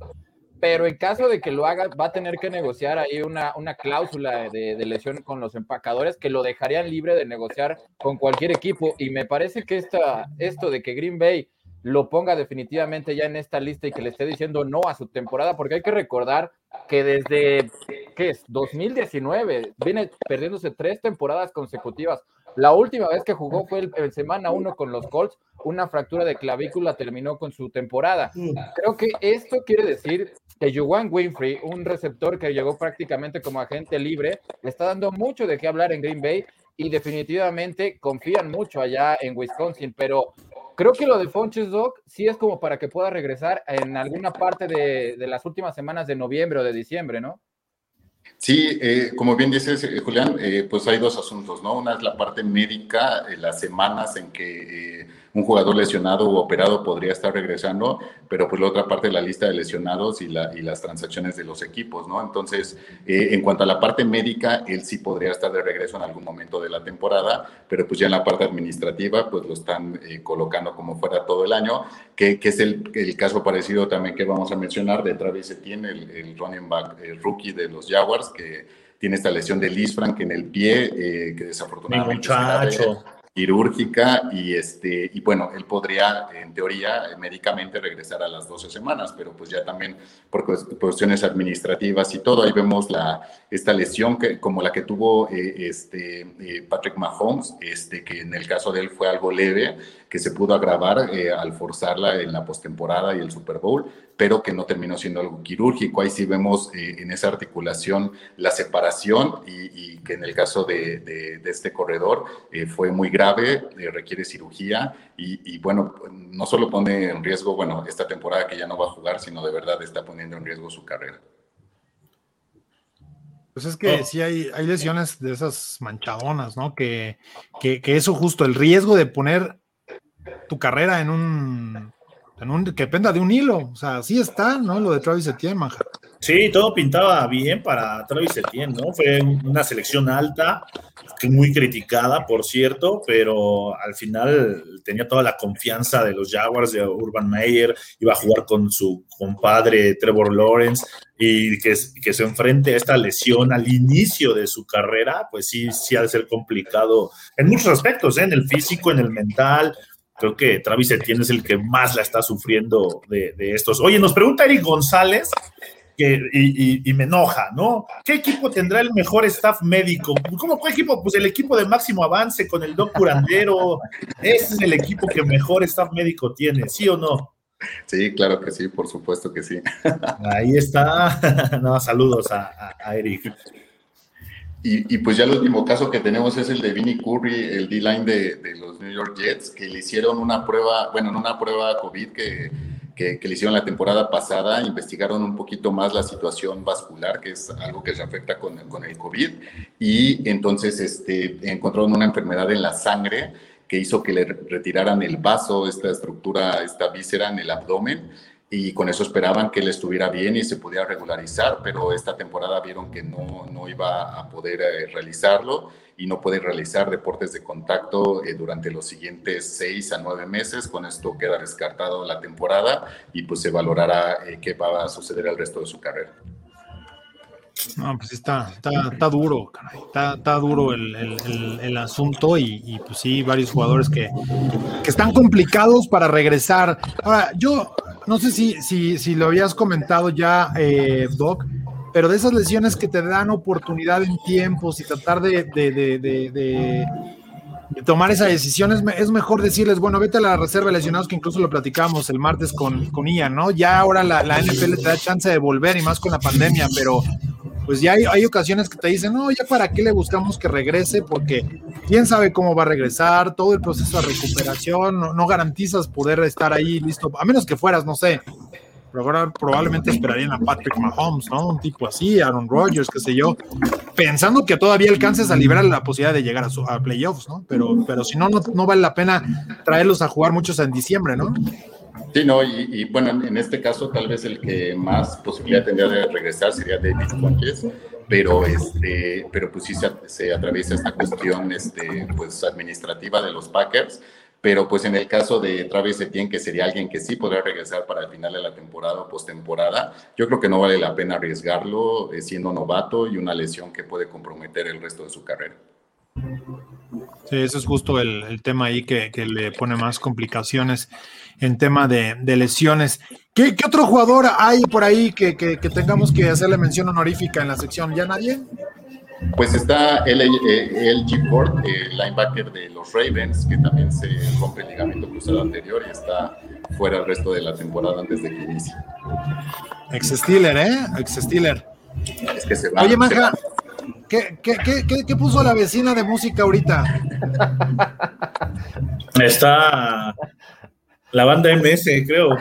Pero en caso de que lo haga, va a tener que negociar ahí una, una cláusula de, de, lesión con los empacadores que lo dejarían libre de negociar con cualquier equipo. Y me parece que esta, esto de que Green Bay lo ponga definitivamente ya en esta lista y que le esté diciendo no a su temporada, porque hay que recordar que desde, ¿qué es? 2019 viene perdiéndose tres temporadas consecutivas. La última vez que jugó fue el, el semana uno con los Colts, una fractura de clavícula terminó con su temporada. Creo que esto quiere decir que Juwan Winfrey, un receptor que llegó prácticamente como agente libre, le está dando mucho de qué hablar en Green Bay y definitivamente confían mucho allá en Wisconsin, pero creo que lo de Fonches Dog sí es como para que pueda regresar en alguna parte de, de las últimas semanas de noviembre o de diciembre, ¿no? Sí, eh, como bien dices, eh, Julián, eh, pues hay dos asuntos, ¿no? Una es la parte médica, las semanas en que un jugador lesionado o operado podría estar regresando, pero pues la otra parte la lista de lesionados y, la, y las transacciones de los equipos, ¿no? Entonces, eh, en cuanto a la parte médica, él sí podría estar de regreso en algún momento de la temporada, pero pues ya en la parte administrativa, pues lo están eh, colocando como fuera todo el año, que, que es el, el, caso parecido también que vamos a mencionar. De Travis Etienne, el, el running back el rookie de los Jaguars, que tiene esta lesión de Liz Frank en el pie, eh, que desafortunadamente... Muchacho quirúrgica y este y bueno, él podría en teoría médicamente regresar a las 12 semanas, pero pues ya también por cuestiones administrativas y todo, ahí vemos la esta lesión que como la que tuvo eh, este eh, Patrick Mahomes, este que en el caso de él fue algo leve, que se pudo agravar eh, al forzarla en la postemporada y el Super Bowl, pero que no terminó siendo algo quirúrgico. Ahí sí vemos eh, en esa articulación la separación y, que en el caso de, de, este corredor eh, fue muy grave, requiere cirugía y, bueno, no solo pone en riesgo, bueno, esta temporada que ya no va a jugar, sino de verdad está poniendo en riesgo su carrera. Pues es que oh. sí hay, hay lesiones de esas manchadonas, ¿no? Que, que, que, eso justo, el riesgo de poner tu carrera en un, en un, que dependa de un hilo. O sea, sí está, ¿no? Lo de Travis Etienne, Manja. Sí, todo pintaba bien para Travis Etienne, ¿no? Fue una selección alta, muy criticada, por cierto, pero al final tenía toda la confianza de los Jaguars, de Urban Meyer, iba a jugar con su compadre Trevor Lawrence y que, que se enfrente a esta lesión al inicio de su carrera, pues sí, sí ha de ser complicado en muchos aspectos, ¿eh? en el físico, en el mental, creo que Travis Etienne es el que más la está sufriendo de, estos. Oye, nos pregunta Eric González, que, y, me enoja, ¿no? ¿Qué equipo tendrá el mejor staff médico? ¿Cómo qué equipo? Pues el equipo de máximo avance con el Doc Curandero. Ese es el equipo que mejor staff médico tiene, ¿sí o no? Sí, claro que sí, por supuesto que sí. Ahí está. <laughs> no, saludos a, a Eric. Y, pues ya el último caso que tenemos es el de Vinnie Curry, el D-line de, los New York Jets, que le hicieron una prueba, bueno, en una prueba COVID que, que, le hicieron la temporada pasada, investigaron un poquito más la situación vascular, que es algo que se afecta con, con el COVID, y entonces este, encontraron una enfermedad en la sangre que hizo que le retiraran el vaso, esta estructura, esta víscera en el abdomen, y con eso esperaban que él estuviera bien y se pudiera regularizar, pero esta temporada vieron que no, no iba a poder eh, realizarlo y no puede realizar deportes de contacto eh, durante los siguientes seis a nueve meses. Con esto queda descartado la temporada y pues se valorará eh, qué va a suceder al resto de su carrera. No, pues está, está, está duro, Está, está duro el, el, el, asunto y, y, pues sí, varios jugadores que, que están complicados para regresar. Ahora, yo no sé si, si, si lo habías comentado ya, eh, Doc, pero de esas lesiones que te dan oportunidad en tiempos y tratar de, de, de, de tomar esa decisión, es, es, mejor decirles, bueno, vete a la reserva de lesionados, que incluso lo platicamos el martes con, con Ian, ¿no? Ya ahora la, la NFL te da chance de volver y más con la pandemia, pero pues ya hay, hay, ocasiones que te dicen, no, ya para qué le buscamos que regrese, porque quién sabe cómo va a regresar, todo el proceso de recuperación, no, garantizas poder estar ahí listo, a menos que fueras, no sé, probablemente esperarían a Patrick Mahomes, ¿no? Un tipo así, Aaron Rodgers, qué sé yo, pensando que todavía alcances a liberar la posibilidad de llegar a, su, a playoffs, ¿no? Pero, pero si no, no, no vale la pena traerlos a jugar muchos en diciembre, ¿no? Sí, no, y, bueno, en este caso tal vez el que más posibilidad tendría de regresar sería David Fuentes, pero este, pero pues sí se, atraviesa esta cuestión este, pues administrativa de los Packers, pero pues en el caso de Travis Etienne, que sería alguien que sí podría regresar para el final de la temporada o postemporada, yo creo que no vale la pena arriesgarlo eh, siendo novato y una lesión que puede comprometer el resto de su carrera. Sí, ese es justo el, tema ahí que, le pone más complicaciones en tema de, lesiones. ¿Qué, otro jugador hay por ahí que, tengamos que hacerle mención honorífica en la sección? ¿Ya nadie? Pues está el, el G Ford, el linebacker de los Ravens, que también se rompe el ligamento cruzado anterior y está fuera el resto de la temporada antes de que inicie. Ex Steeler, ¿eh? Ex Steeler. Es que se va. Oye, Manja, ¿qué, qué, qué, qué, puso la vecina de música ahorita? Está la banda MS, creo.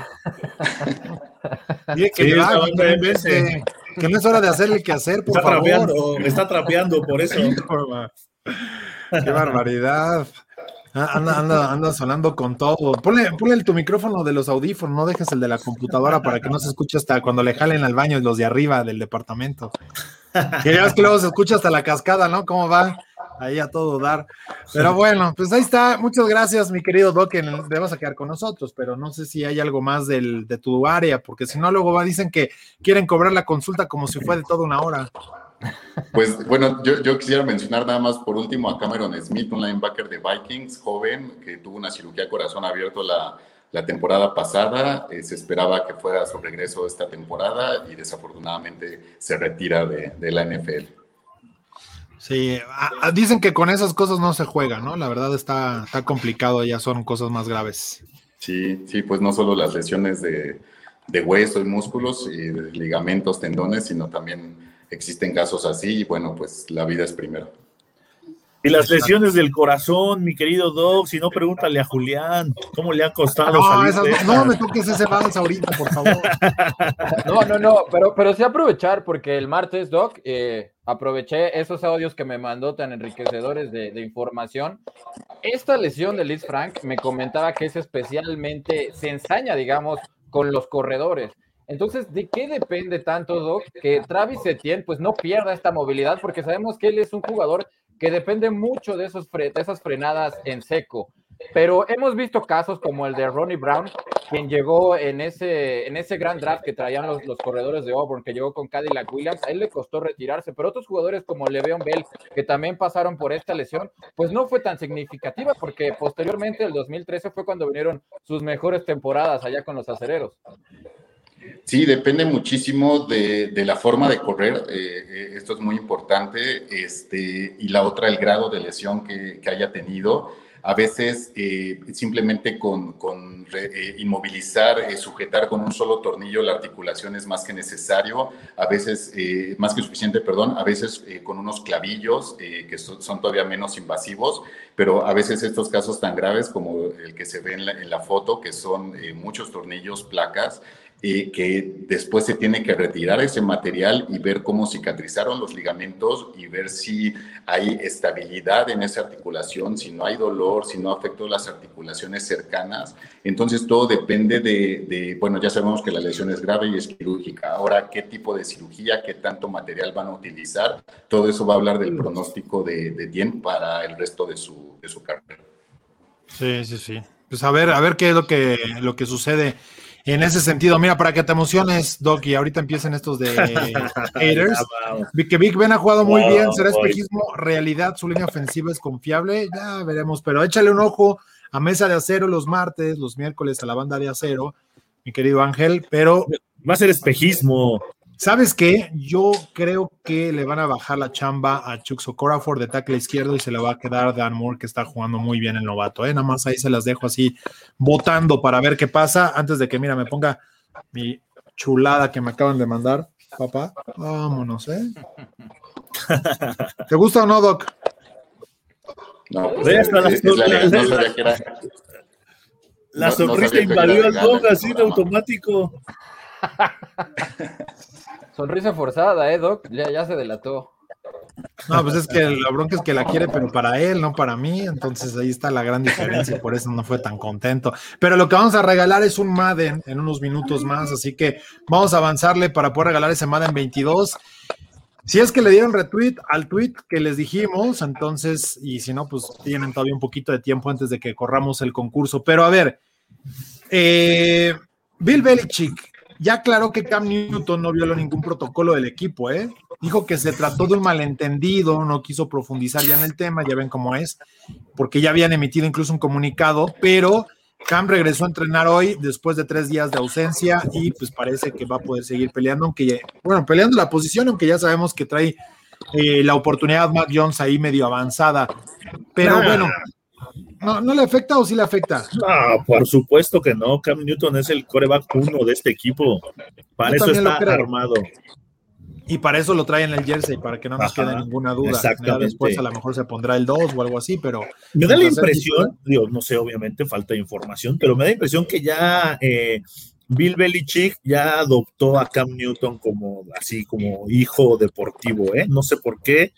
que, sí, la banda MS. que no es hora de hacerle que hacer, por está favor. Trapeando, está trapeando, por eso. <laughs> Qué barbaridad. Ah, anda, anda, anda sonando con todo. Ponle, ponle tu micrófono de los audífonos, no dejes el de la computadora para que no se escuche hasta cuando le jalen al baño los de arriba del departamento. Que ya ves que luego se escucha hasta la cascada, ¿no? ¿Cómo va? Ahí a todo dar. Pero bueno, pues ahí está. Muchas gracias, mi querido Doc. Debes a quedar con nosotros, pero no sé si hay algo más del, de tu área, porque si no, luego va, dicen que quieren cobrar la consulta como si fuera de toda una hora. Pues bueno, yo, quisiera mencionar nada más por último a Cameron Smith, un linebacker de Vikings, joven, que tuvo una cirugía corazón abierto la, la temporada pasada. Eh, se esperaba que fuera su regreso esta temporada y desafortunadamente se retira de la NFL. Sí, dicen que con esas cosas no se juega, ¿no? La verdad está, está complicado, ya son cosas más graves. Sí, sí, pues no solo las lesiones de, de hueso y músculos y ligamentos, tendones, sino también existen casos así y bueno, pues la vida es primero. Y las lesiones del corazón, mi querido Doc, si no, pregúntale a Julián, ¿cómo le ha costado no, salir no, me toques ese vals ahorita, por favor. No, no, no, pero, pero sí aprovechar, porque el martes, Doc, eh, aproveché esos audios que me mandó tan enriquecedores de, de, información. Esta lesión de Liz Frank me comentaba que es especialmente, se ensaña, digamos, con los corredores. Entonces, ¿de qué depende tanto, Doc, que Travis Etienne pues no pierda esta movilidad? Porque sabemos que él es un jugador que depende mucho de, esos de esas frenadas en seco. Pero hemos visto casos como el de Ronnie Brown, quien llegó en ese, en ese gran draft que traían los, los corredores de Auburn, que llegó con Cadillac Williams, a él le costó retirarse, pero otros jugadores como Le'Veon Bell, que también pasaron por esta lesión, pues no fue tan significativa, porque posteriormente, el 2013, fue cuando vinieron sus mejores temporadas allá con los acereros. Sí, depende muchísimo de, de la forma de correr. Eh, eh, esto es muy importante. Este, y la otra, el grado de lesión que, que haya tenido. A veces eh, simplemente con, con re, inmovilizar, sujetar con un solo tornillo la articulación es más que necesario. A veces, más que suficiente, perdón. A veces con unos clavillos que son, son, todavía menos invasivos. Pero a veces estos casos tan graves como el que se ve en la, en la foto, que son muchos tornillos, placas, eh, que después se tiene que retirar ese material y ver cómo cicatrizaron los ligamentos y ver si hay estabilidad en esa articulación, si no hay dolor, si no afectó las articulaciones cercanas. Entonces todo depende de, de, bueno, ya sabemos que la lesión es grave y es quirúrgica. Ahora, ¿qué tipo de cirugía, qué tanto material van a utilizar? Todo eso va a hablar del pronóstico de, de Dien para el resto de su, de su carrera. Sí, sí, sí. Pues a ver, a ver qué es lo que, lo que sucede en ese sentido, mira, para que te emociones, Doc, y ahorita empiecen estos de <laughs> haters. que Big Ben ha jugado muy bien, será espejismo, realidad, su línea ofensiva es confiable, ya veremos, pero échale un ojo a Mesa de Acero los martes, los miércoles a la banda de Acero, mi querido Ángel, pero... Va a ser espejismo. ¿Sabes qué? Yo creo que le van a bajar la chamba a Chuck Socorafor de tackle izquierdo y se le va a quedar Dan Moore, que está jugando muy bien el novato. ¿eh? Nada más ahí se las dejo así votando para ver qué pasa antes de que, mira, me ponga mi chulada que me acaban de mandar. Papá, vámonos, ¿eh? ¿Te gusta o no, Doc? No, pues es, es, es la, la, no sabía que era. La no, sonrisa invadió al Doc así de automático. <laughs> Sonrisa forzada, ¿eh, Doc? Ya, se delató. No, pues es que la bronca es que la quiere, pero para él, no para mí. Entonces ahí está la gran diferencia, por eso no fue tan contento. Pero lo que vamos a regalar es un Madden en unos minutos más, así que vamos a avanzarle para poder regalar ese Madden 22. Si es que le dieron retweet al tweet que les dijimos, entonces, y si no, pues tienen todavía un poquito de tiempo antes de que corramos el concurso. Pero a ver, eh, Bill Belichick ya aclaró que Cam Newton no violó ningún protocolo del equipo, ¿eh? Dijo que se trató de un malentendido, no quiso profundizar ya en el tema, ya ven cómo es, porque ya habían emitido incluso un comunicado, pero Cam regresó a entrenar hoy después de tres días de ausencia y pues parece que va a poder seguir peleando, aunque, bueno, peleando la posición, aunque ya sabemos que trae eh, la oportunidad Mac Jones ahí medio avanzada. Pero bueno, no, ¿no le afecta o sí le afecta? No, por supuesto que no. Cam Newton es el coreback uno de este equipo. Para eso está armado. Y para eso lo traen el jersey, para que no nos quede ninguna duda. Exactamente. después a lo mejor se pondrá el 2 o algo así, pero. Me da la impresión, digo, no sé, obviamente falta información, pero me da la impresión que ya eh, Bill Belichick ya adoptó a Cam Newton como así como hijo deportivo, ¿eh? No sé por qué.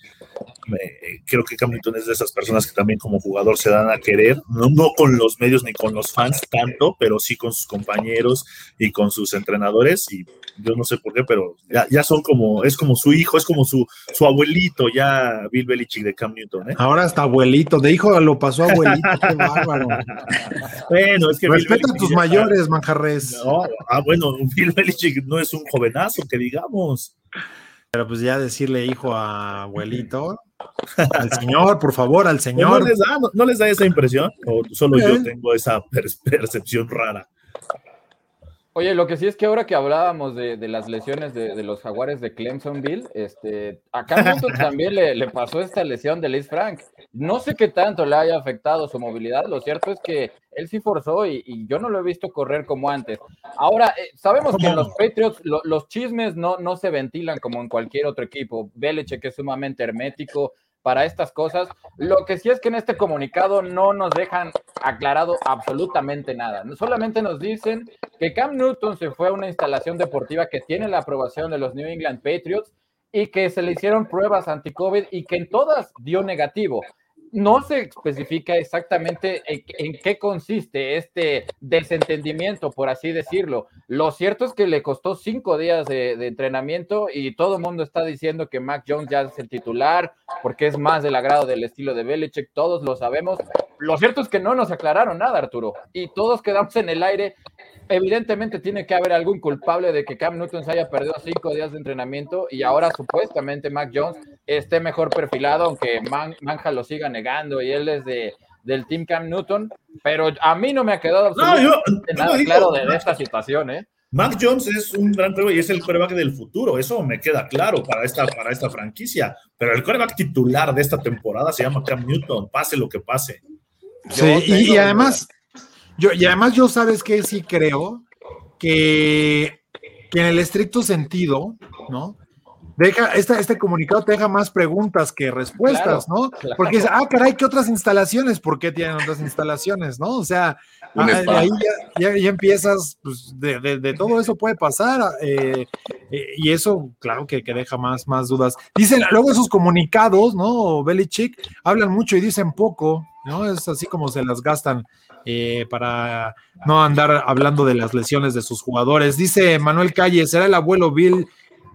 creo que Cam Newton es de esas personas que también como jugador se dan a querer, no, no con los medios ni con los fans tanto, pero sí con sus compañeros y con sus entrenadores y yo no sé por qué, pero ya, son como, es como su hijo, es como su, su abuelito, ya Bill Belichick de Cam Newton. ¿eh? Ahora hasta abuelito, de hijo lo pasó abuelito, qué bárbaro. <laughs> Bueno, es que. Respeta a tus mayores, manjarres. Ah, bueno, <laughs> Bill Belichick no es un jovenazo, que digamos. Pero pues ya decirle hijo a abuelito. Al señor, por favor, al señor. ¿No les da, no, les da esa impresión? ¿O solo yo tengo esa <laughs> percepción rara? Oye, lo que sí es que ahora que hablábamos de, las lesiones de, los jaguares de Clemsonville, este, a Cam <laughs> también le, pasó esta lesión de Liz Frank. No sé qué tanto le haya afectado su movilidad, lo cierto es que él sí forzó y, yo no lo he visto correr como antes. Ahora, eh, sabemos que en los Patriots los chismes no, no se ventilan como en cualquier otro equipo. Belichick es sumamente hermético, para estas cosas. Lo que sí es que en este comunicado no nos dejan aclarado absolutamente nada. Solamente nos dicen que Cam Newton se fue a una instalación deportiva que tiene la aprobación de los New England Patriots y que se le hicieron pruebas anti-COVID y que en todas dio negativo no se especifica exactamente en, qué consiste este desentendimiento, por así decirlo. Lo cierto es que le costó cinco días de, entrenamiento y todo el mundo está diciendo que Mac Jones ya es el titular porque es más del agrado del estilo de Belichick, todos lo sabemos. Lo cierto es que no nos aclararon nada, Arturo, y todos quedamos en el aire evidentemente tiene que haber algún culpable de que Cam Newton se haya perdido cinco días de entrenamiento y ahora supuestamente Mac Jones esté mejor perfilado, aunque Manja lo siga negando y él es de, del Team Cam Newton, pero a mí no me ha quedado absolutamente nada claro de, esta situación, ¿eh? Mac Jones es un gran truco y es el coreback del futuro, eso me queda claro para esta, para esta franquicia, pero el coreback titular de esta temporada se llama Cam Newton, pase lo que pase. Sí, y, además, yo, y además yo sabes que sí creo que, que en el estricto sentido, ¿no? Deja, esta, este comunicado te deja más preguntas que respuestas, ¿no? Porque es, ah, caray, ¿qué otras instalaciones? ¿Por qué tienen otras instalaciones, no? O sea, ah, ahí ya, ya, empiezas, pues, de, de, todo eso puede pasar, eh, eh, y eso, claro, que, que, deja más, más dudas. Dicen, luego esos comunicados, ¿no? Belichick, hablan mucho y dicen poco, ¿no? Es así como se las gastan eh, para no andar hablando de las lesiones de sus jugadores. Dice Manuel Calle, ¿será el abuelo Bill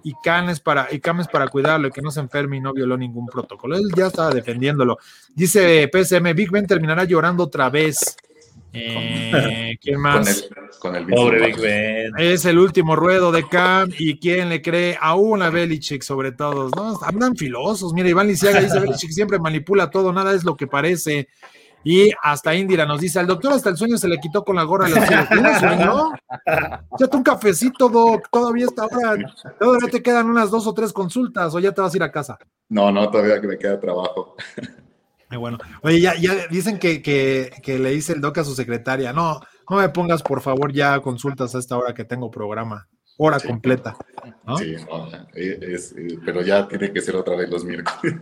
y Canes para, y Cames para cuidarlo y que no se enferme y no violó ningún protocolo? Él ya estaba defendiéndolo. Dice PSM, Big Ben terminará llorando otra vez. Eh, <laughs> ¿Quién más? Con el, Pobre Big Ben. Es el último ruedo de Cam y quién le cree aún a Belichick sobre todo, ¿no? Andan filosos. Mira, Iván Lisiaga dice Belichick siempre manipula todo, nada es lo que parece. Y hasta Indira nos dice, al doctor hasta el sueño se le quitó con la gorra ¿Tienes sueño? Échate un cafecito, Doc. Todavía está ahora. Todavía te quedan unas dos o tres consultas o ya te vas a ir a casa. No, no, todavía que me queda trabajo. bueno, oye, ya, ya dicen que, que, le dice el doc a su secretaria, no, no me pongas por favor ya consultas a esta hora que tengo programa hora completa. Sí, pero ya tiene que ser otra vez los miércoles.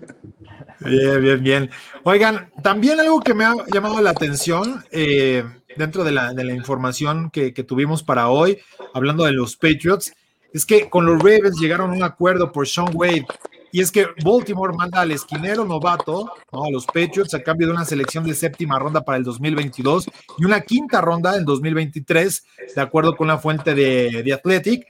Bien, bien, bien. Oigan, también algo que me ha llamado la atención eh, dentro de la, de la información que, que, tuvimos para hoy, hablando de los Patriots, es que con los Ravens llegaron a un acuerdo por Sean Wade y es que Baltimore manda al esquinero novato, a los Patriots, a cambio de una selección de séptima ronda para el 2022 y una quinta ronda en 2023, de acuerdo con la fuente de, de Athletic.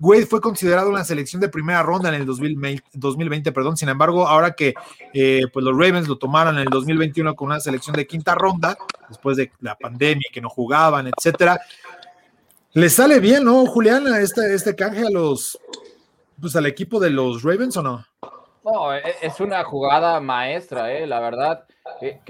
Wade fue considerado una selección de primera ronda en el 2020, perdón. Sin embargo, ahora que eh, pues los Ravens lo tomaron en el 2021 con una selección de quinta ronda, después de la pandemia, que no jugaban, etcétera, le sale bien, ¿no, Julián, este, este canje a los, pues al equipo de los Ravens o no? No, e, es una jugada maestra, eh, la verdad. Qué,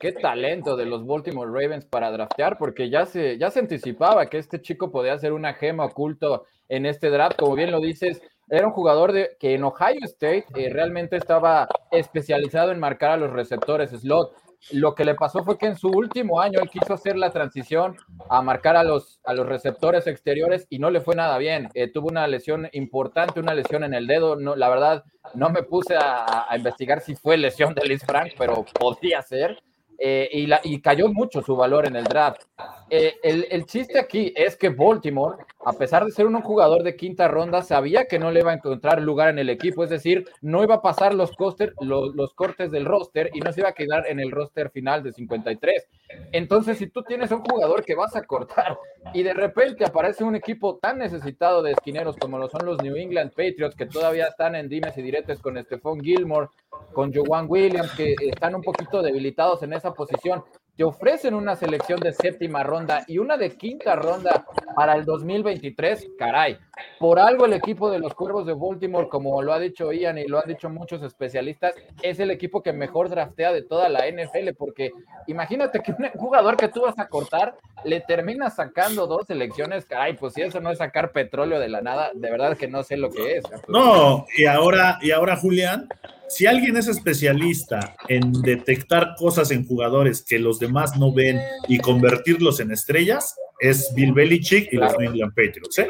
qué, talento de los Baltimore Ravens para draftear, porque ya se, ya se anticipaba que este chico podía ser una gema oculto en este draft. Como bien lo dices, era un jugador de, que en Ohio State eh, realmente estaba especializado en marcar a los receptores slot. Lo que le pasó fue que en su último año él quiso hacer la transición a marcar a los, a los receptores exteriores y no le fue nada bien. Eh, tuvo una lesión importante, una lesión en el dedo. No, la verdad, no me puse a, a investigar si fue lesión de Liz Frank, pero podría ser. Eh, y, cayó mucho su valor en el draft. Eh, el, chiste aquí es que Baltimore, a pesar de ser un jugador de quinta ronda, sabía que no le iba a encontrar lugar en el equipo, es decir, no iba a pasar los, coster, los cortes del roster y no se iba a quedar en el roster final de 53. Entonces, si tú tienes un jugador que vas a cortar y de repente aparece un equipo tan necesitado de esquineros como lo son los New England Patriots, que todavía están en dimes y diretes con Stephon Gilmore, con Joan Williams, que están un poquito debilitados en esa posición, te ofrecen una selección de séptima ronda y una de quinta ronda para el 2023, caray. Por algo el equipo de los Cuervos de Baltimore, como lo ha dicho Ian y lo han dicho muchos especialistas, es el equipo que mejor draftea de toda la NFL, porque imagínate que un jugador que tú vas a cortar le termina sacando dos selecciones, caray, pues si eso no es sacar petróleo de la nada, de verdad que no sé lo que es. No, y ahora, y ahora Julián, si alguien es especialista en detectar cosas en jugadores que los demás no ven y convertirlos en estrellas, es Bill Belichick y los New England Patriots. ¿eh?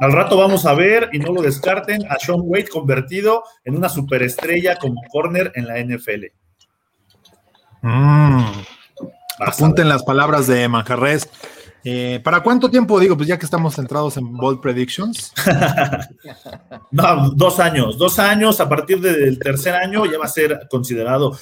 Al rato vamos a ver, y no lo descarten, a Sean Wade convertido en una superestrella como corner en la NFL. Mm. Apunten las palabras de Manjarres. Eh, ¿Para cuánto tiempo digo? Pues ya que estamos centrados en Bold Predictions. <laughs> no, dos años, dos años, a partir del tercer año ya va a ser considerado.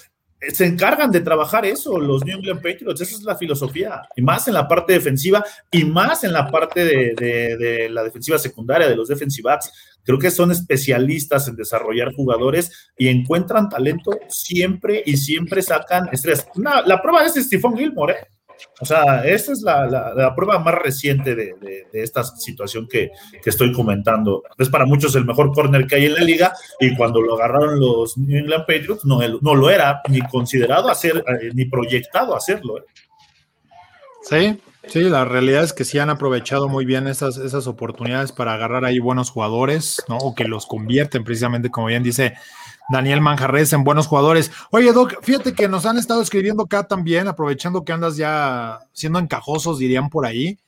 Se encargan de trabajar eso los New England Patriots, esa es la filosofía, y más en la parte defensiva y más en la parte de, la defensiva secundaria, de los defensive backs. Creo que son especialistas en desarrollar jugadores y encuentran talento siempre y siempre sacan estrellas. La prueba es Stephon Gilmore, ¿eh? O sea, esta es la, la, prueba más reciente de, de, de esta situación que, que, estoy comentando. Es para muchos el mejor corner que hay en la liga y cuando lo agarraron los New England Patriots no, no lo era ni considerado hacer, eh, ni proyectado hacerlo. ¿eh? Sí, sí, la realidad es que sí han aprovechado muy bien esas, esas oportunidades para agarrar ahí buenos jugadores, ¿no? O que los convierten precisamente, como bien dice Daniel Manjarres en buenos jugadores. Oye, Doc, fíjate que nos han estado escribiendo acá también, aprovechando que andas ya siendo encajosos, dirían por ahí.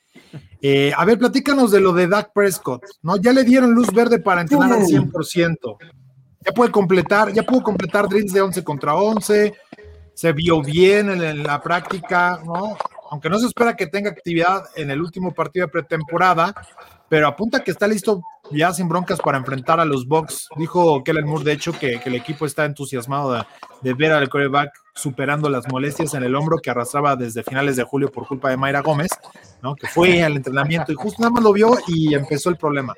Eh, a ver, platícanos de lo de Dak Prescott, ¿no? Ya le dieron luz verde para entrenar al 100%. Ya puede completar, ya pudo completar drills de 11 contra 11, se vio bien en, en la práctica, ¿no? Aunque no se espera que tenga actividad en el último partido de pretemporada, pero apunta que está listo ya sin broncas para enfrentar a los Bucks. Dijo Kellen Moore, de hecho, que, que el equipo está entusiasmado de, de, ver al quarterback superando las molestias en el hombro que arrastraba desde finales de julio por culpa de Mayra Gómez, ¿no? que fue al entrenamiento y justo nada más lo vio y empezó el problema.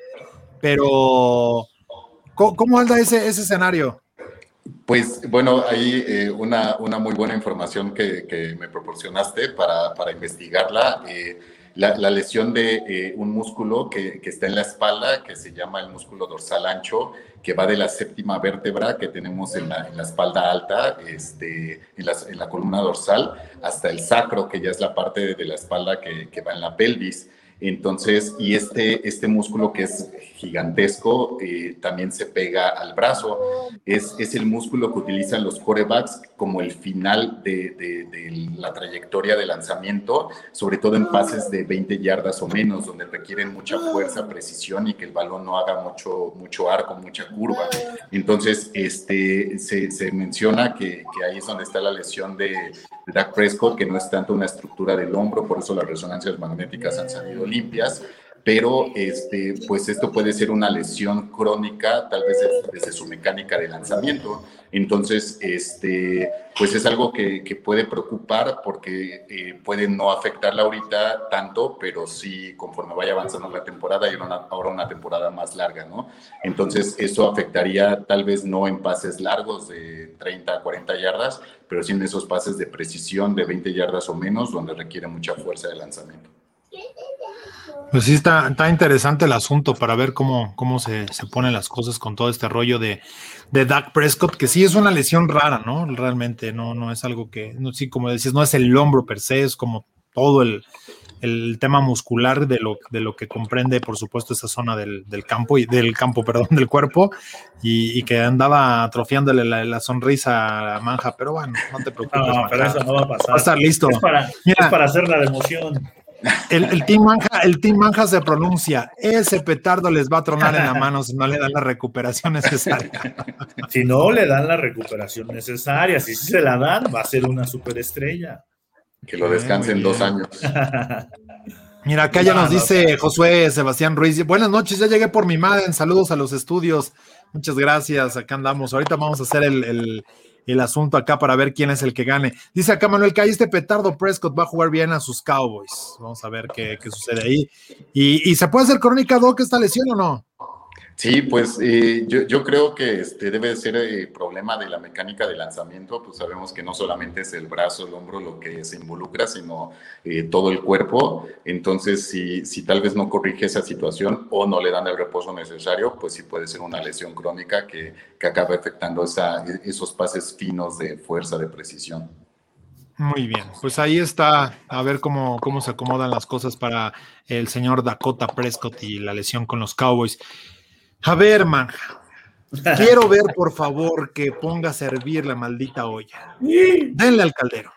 Pero, ¿cómo, cómo anda ese, ese escenario? Pues bueno, hay eh, una, una, muy buena información que, que me proporcionaste para, para investigarla. Eh, la, lesión de eh, un músculo que, está en la espalda, que se llama el músculo dorsal ancho, que va de la séptima vértebra que tenemos en la, en la espalda alta, este, en, la, columna dorsal, hasta el sacro, que ya es la parte de, la espalda que, que va en la pelvis. Entonces, y este, este músculo que es gigantesco eh, también se pega al brazo. Es, es, el músculo que utilizan los corebacks como el final de, de, la trayectoria de lanzamiento, sobre todo en pases de 20 yardas o menos, donde requieren mucha fuerza, precisión y que el balón no haga mucho, mucho arco, mucha curva. Entonces, este, se, se menciona que, que, ahí es donde está la lesión de, de Dak Prescott, que no es tanto una estructura del hombro, por eso las resonancias magnéticas han salido limpias, pero este, pues esto puede ser una lesión crónica, tal vez desde su mecánica de lanzamiento. Entonces, este, pues es algo que, que puede preocupar porque eh, puede no afectarla ahorita tanto, pero sí conforme vaya avanzando la temporada y ahora una temporada más larga, ¿no? Entonces, eso afectaría tal vez no en pases largos de 30 a 40 yardas, pero sí en esos pases de precisión de 20 yardas o menos, donde requiere mucha fuerza de lanzamiento. Pues sí, está, está, interesante el asunto para ver cómo, cómo se, se, ponen las cosas con todo este rollo de, de Dak Prescott, que sí es una lesión rara, ¿no? Realmente no, no es algo que, no, sí, como decías, no es el hombro per se, es como todo el, el tema muscular de lo, de lo que comprende, por supuesto, esa zona del, campo y del campo, <laughs> perdón, del cuerpo, y, que andaba atrofiándole la, sonrisa a Manja, pero bueno, no te preocupes. No, pero eso no va a pasar. Va a estar listo. Es para, para hacer la emoción. El, team Manja, el Team Manja se pronuncia, ese petardo les va a tronar en la mano si no le dan la recuperación necesaria. <laughs> Si no le dan la recuperación necesaria, si se la dan, va a ser una superestrella. Que lo descansen dos años. <laughs> Mira, acá ya nos dice Josué Sebastián Ruiz. Buenas noches, ya llegué por mi madre. Saludos a los estudios. Muchas gracias. Acá andamos. Ahorita vamos a hacer el, asunto acá para ver quién es el que gane. Dice acá Manuel que este petardo Prescott va a jugar bien a sus Cowboys. Vamos a ver qué, sucede ahí. Y, y, se puede hacer crónica, Doc, esta lesión o no? Sí, pues eh, yo, creo que este debe ser el problema de la mecánica de lanzamiento, pues sabemos que no solamente es el brazo, el hombro lo que se involucra, sino eh, todo el cuerpo. Entonces, si, si tal vez no corrige esa situación o no le dan el reposo necesario, pues sí puede ser una lesión crónica que, que acaba afectando esa, esos pases finos de fuerza, de precisión. Muy bien, pues ahí está, a ver cómo, cómo se acomodan las cosas para el señor Dakota Prescott y la lesión con los Cowboys. A ver, manja. <laughs> Quiero ver, por favor, que ponga a servir la maldita olla. Denle al caldero.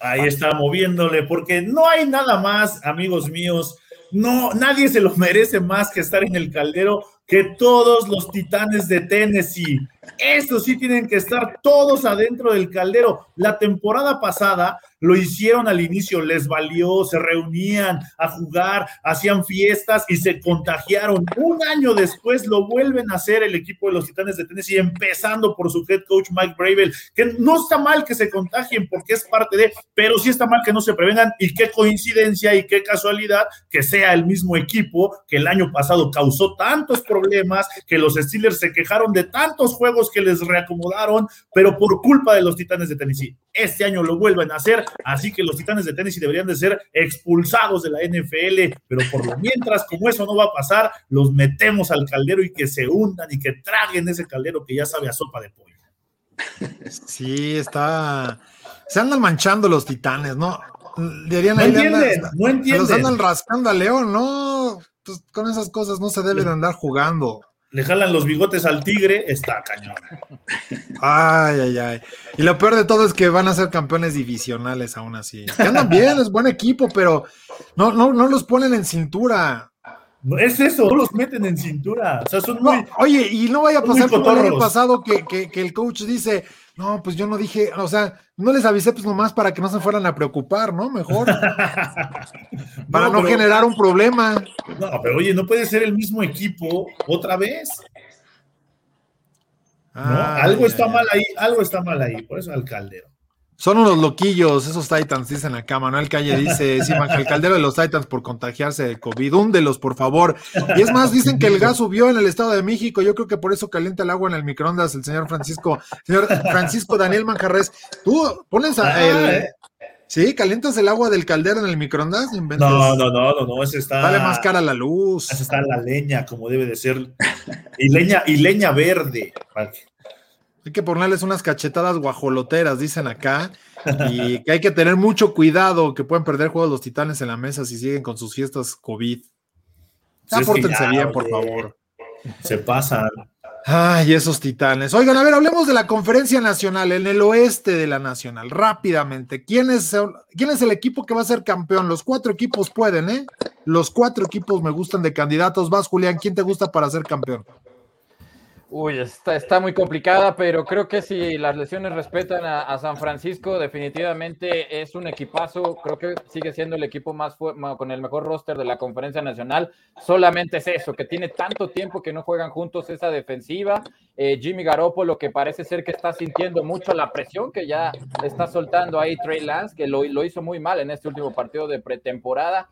Ahí está moviéndole, porque no hay nada más, amigos míos, no, nadie se lo merece más que estar en el caldero que todos los titanes de Tennessee. Estos sí tienen que estar todos adentro del caldero. La temporada pasada lo hicieron al inicio, les valió, se reunían a jugar, hacían fiestas y se contagiaron. Un año después lo vuelven a hacer el equipo de los Titanes de Tennessee, empezando por su head coach Mike Bravel, que no está mal que se contagien porque es parte de, pero sí está mal que no se prevengan y qué coincidencia y qué casualidad que sea el mismo equipo que el año pasado causó tantos problemas, que los Steelers se quejaron de tantos juegos que les reacomodaron, pero por culpa de los Titanes de Tennessee. Este año lo vuelven a hacer Así que los Titanes de Tennessee deberían de ser expulsados de la NFL, pero por lo mientras, como eso no va a pasar, los metemos al caldero y que se hundan y que traguen ese caldero que ya sabe a sopa de pollo. Sí, está. Se andan manchando los titanes, ¿no? Deberían no entienden, no entienden. Los andan rascando a León, ¿no? Pues con esas cosas no se deben andar jugando le jalan los bigotes al tigre, está cañón. Ay, ay, ay. Y lo peor de todo es que van a ser campeones divisionales aún así. Que andan bien, es buen equipo, pero no, no, no los ponen en cintura. Es eso, no los meten en cintura. O sea, son muy, oye, y no vaya a pasar como el año pasado que, que, que el coach dice, no, pues yo no dije, o sea, no les avisé pues nomás para que no se fueran a preocupar, ¿no? Mejor. <laughs> para no, generar un problema. No, pero oye, no puede ser el mismo equipo otra vez. ¿no? algo está mal ahí, algo está mal ahí, por eso alcaldero. Son unos loquillos, esos Titans, dicen acá. Manuel Calle dice: Sí, el caldero de los Titans por contagiarse de COVID. Húndelos, por favor. Y es más, dicen que el gas subió en el Estado de México. Yo creo que por eso calienta el agua en el microondas el señor Francisco, señor Francisco Daniel Manjarres. Tú pones a, ah, el. Eh. Sí, calientas el agua del caldero en el microondas. No, no, no, no, no, ese está. Vale más cara la luz. Ese está la leña, como debe de ser. Y leña, y leña verde. Hay que ponerles unas cachetadas guajoloteras, dicen acá. Y que hay que tener mucho cuidado, que pueden perder juegos los titanes en la mesa si siguen con sus fiestas COVID. Apórtense bien, por favor. Se pasan. Ay, esos titanes. Oigan, a ver, hablemos de la conferencia nacional, en el oeste de la nacional, rápidamente. ¿Quién es, ¿Quién es el equipo que va a ser campeón? Los cuatro equipos pueden, ¿eh? Los cuatro equipos me gustan de candidatos. Vas, Julián, ¿quién te gusta para ser campeón? Uy, está, está muy complicada, pero creo que si las lesiones respetan a, San Francisco, definitivamente es un equipazo. Creo que sigue siendo el equipo más con el mejor roster de la conferencia nacional. Solamente es eso, que tiene tanto tiempo que no juegan juntos esa defensiva. Eh, Jimmy Garoppolo, que parece ser que está sintiendo mucho la presión que ya está soltando ahí Trey Lance, que lo, lo hizo muy mal en este último partido de pretemporada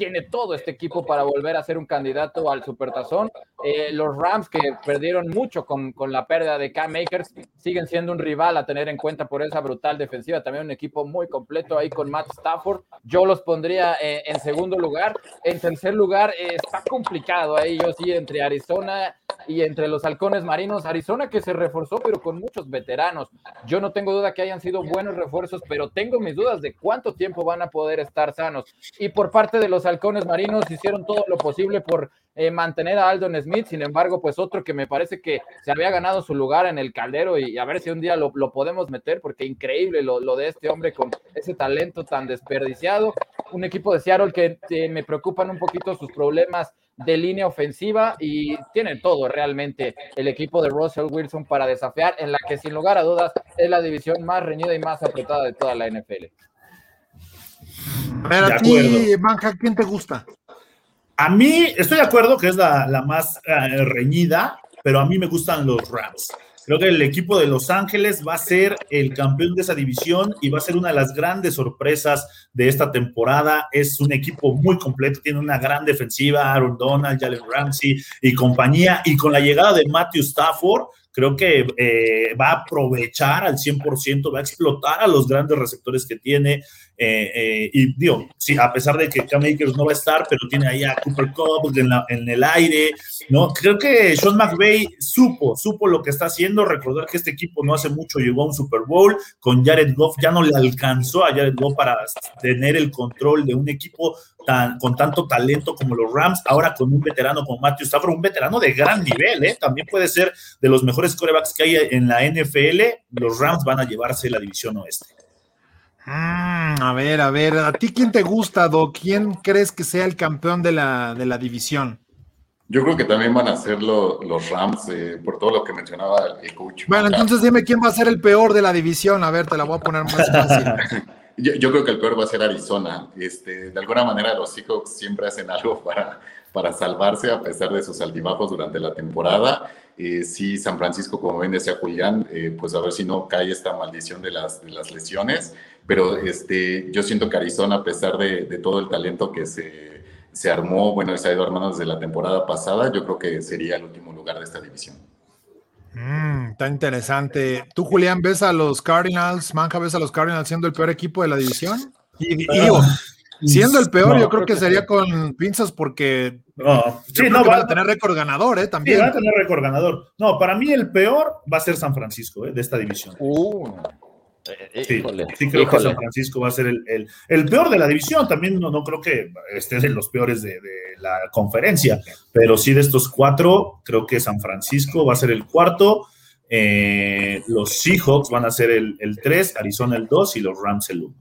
tiene todo este equipo para volver a ser un candidato al Supertazón. Eh, los Rams, que perdieron mucho con, con la pérdida de Cam Makers, siguen siendo un rival a tener en cuenta por esa brutal defensiva. También un equipo muy completo ahí con Matt Stafford. Yo los pondría eh, en segundo lugar. En tercer lugar, eh, está complicado ahí, yo sí, entre Arizona y entre los halcones marinos. Arizona que se reforzó, pero con muchos veteranos. Yo no tengo duda que hayan sido buenos refuerzos, pero tengo mis dudas de cuánto tiempo van a poder estar sanos. Y por parte de los halcones marinos hicieron todo lo posible por eh, mantener a Aldon Smith, sin embargo, pues otro que me parece que se había ganado su lugar en el caldero y, a ver si un día lo, podemos meter, porque increíble lo, de este hombre con ese talento tan desperdiciado. Un equipo de Seattle que me preocupan un poquito sus problemas de línea ofensiva y tienen todo realmente el equipo de Russell Wilson para desafiar en la que sin lugar a dudas es la división más reñida y más apretada de toda la NFL. A ver, a ti, Manja, ¿quién te gusta? A mí, estoy de acuerdo que es la, más eh, reñida, pero a mí me gustan los Rams. Creo que el equipo de Los Ángeles va a ser el campeón de esa división y va a ser una de las grandes sorpresas de esta temporada. Es un equipo muy completo, tiene una gran defensiva, Aaron Donald, Jalen Ramsey y compañía. Y con la llegada de Matthew Stafford, creo que eh, va a aprovechar al 100%, va a explotar a los grandes receptores que tiene. Eh, eh, y digo, sí, a pesar de que Cam Akers no va a estar, pero tiene ahí a Cooper Cup en, el aire, ¿no? Creo que Sean McVay supo, supo lo que está haciendo. Recordar que este equipo no hace mucho llegó a un Super Bowl con Jared Goff, ya no le alcanzó a Jared Goff para tener el control de un equipo tan, con tanto talento como los Rams, ahora con un veterano como Matthew Stafford, un veterano de gran nivel, ¿eh? También puede ser de los mejores corebacks que hay en la NFL. Los Rams van a llevarse la división oeste. Mm, a ver, a ver, ¿a ti quién te gusta, Doc? ¿Quién crees que sea el campeón de la, de la división? Yo creo que también van a ser los Rams, eh, por todo lo que mencionaba el coach. Bueno, entonces dime quién va a ser el peor de la división. A ver, te la voy a poner más fácil. <laughs> yo, creo que el peor va a ser Arizona. Este, de alguna manera los Seahawks siempre hacen algo para, para salvarse a pesar de sus altibajos durante la temporada. Eh, sí, San Francisco, como bien decía Julián, eh, pues a ver si no cae esta maldición de las, de las lesiones pero este, yo siento que Arizona, a pesar de, todo el talento que se, se armó, bueno, se ha ido armando desde la temporada pasada, yo creo que sería el último lugar de esta división. Mm, está interesante. ¿Tú, Julián, ves a los Cardinals, Manja, ves a los Cardinals siendo el peor equipo de la división? Y, digo, siendo el peor, yo creo, que, sería con pinzas porque no, sí, no van a tener récord ganador, ¿eh? También. Sí, van a tener récord ganador. No, para mí el peor va a ser San Francisco, ¿eh? De esta división. Uh. Eh, sí, creo que San Francisco va a ser el, el, peor de la división. También no, no creo que esté en los peores de, la conferencia, pero sí de estos cuatro, creo que San Francisco va a ser el cuarto. Eh, los Seahawks van a ser el, el 3, Arizona el 2 y los Rams el 1.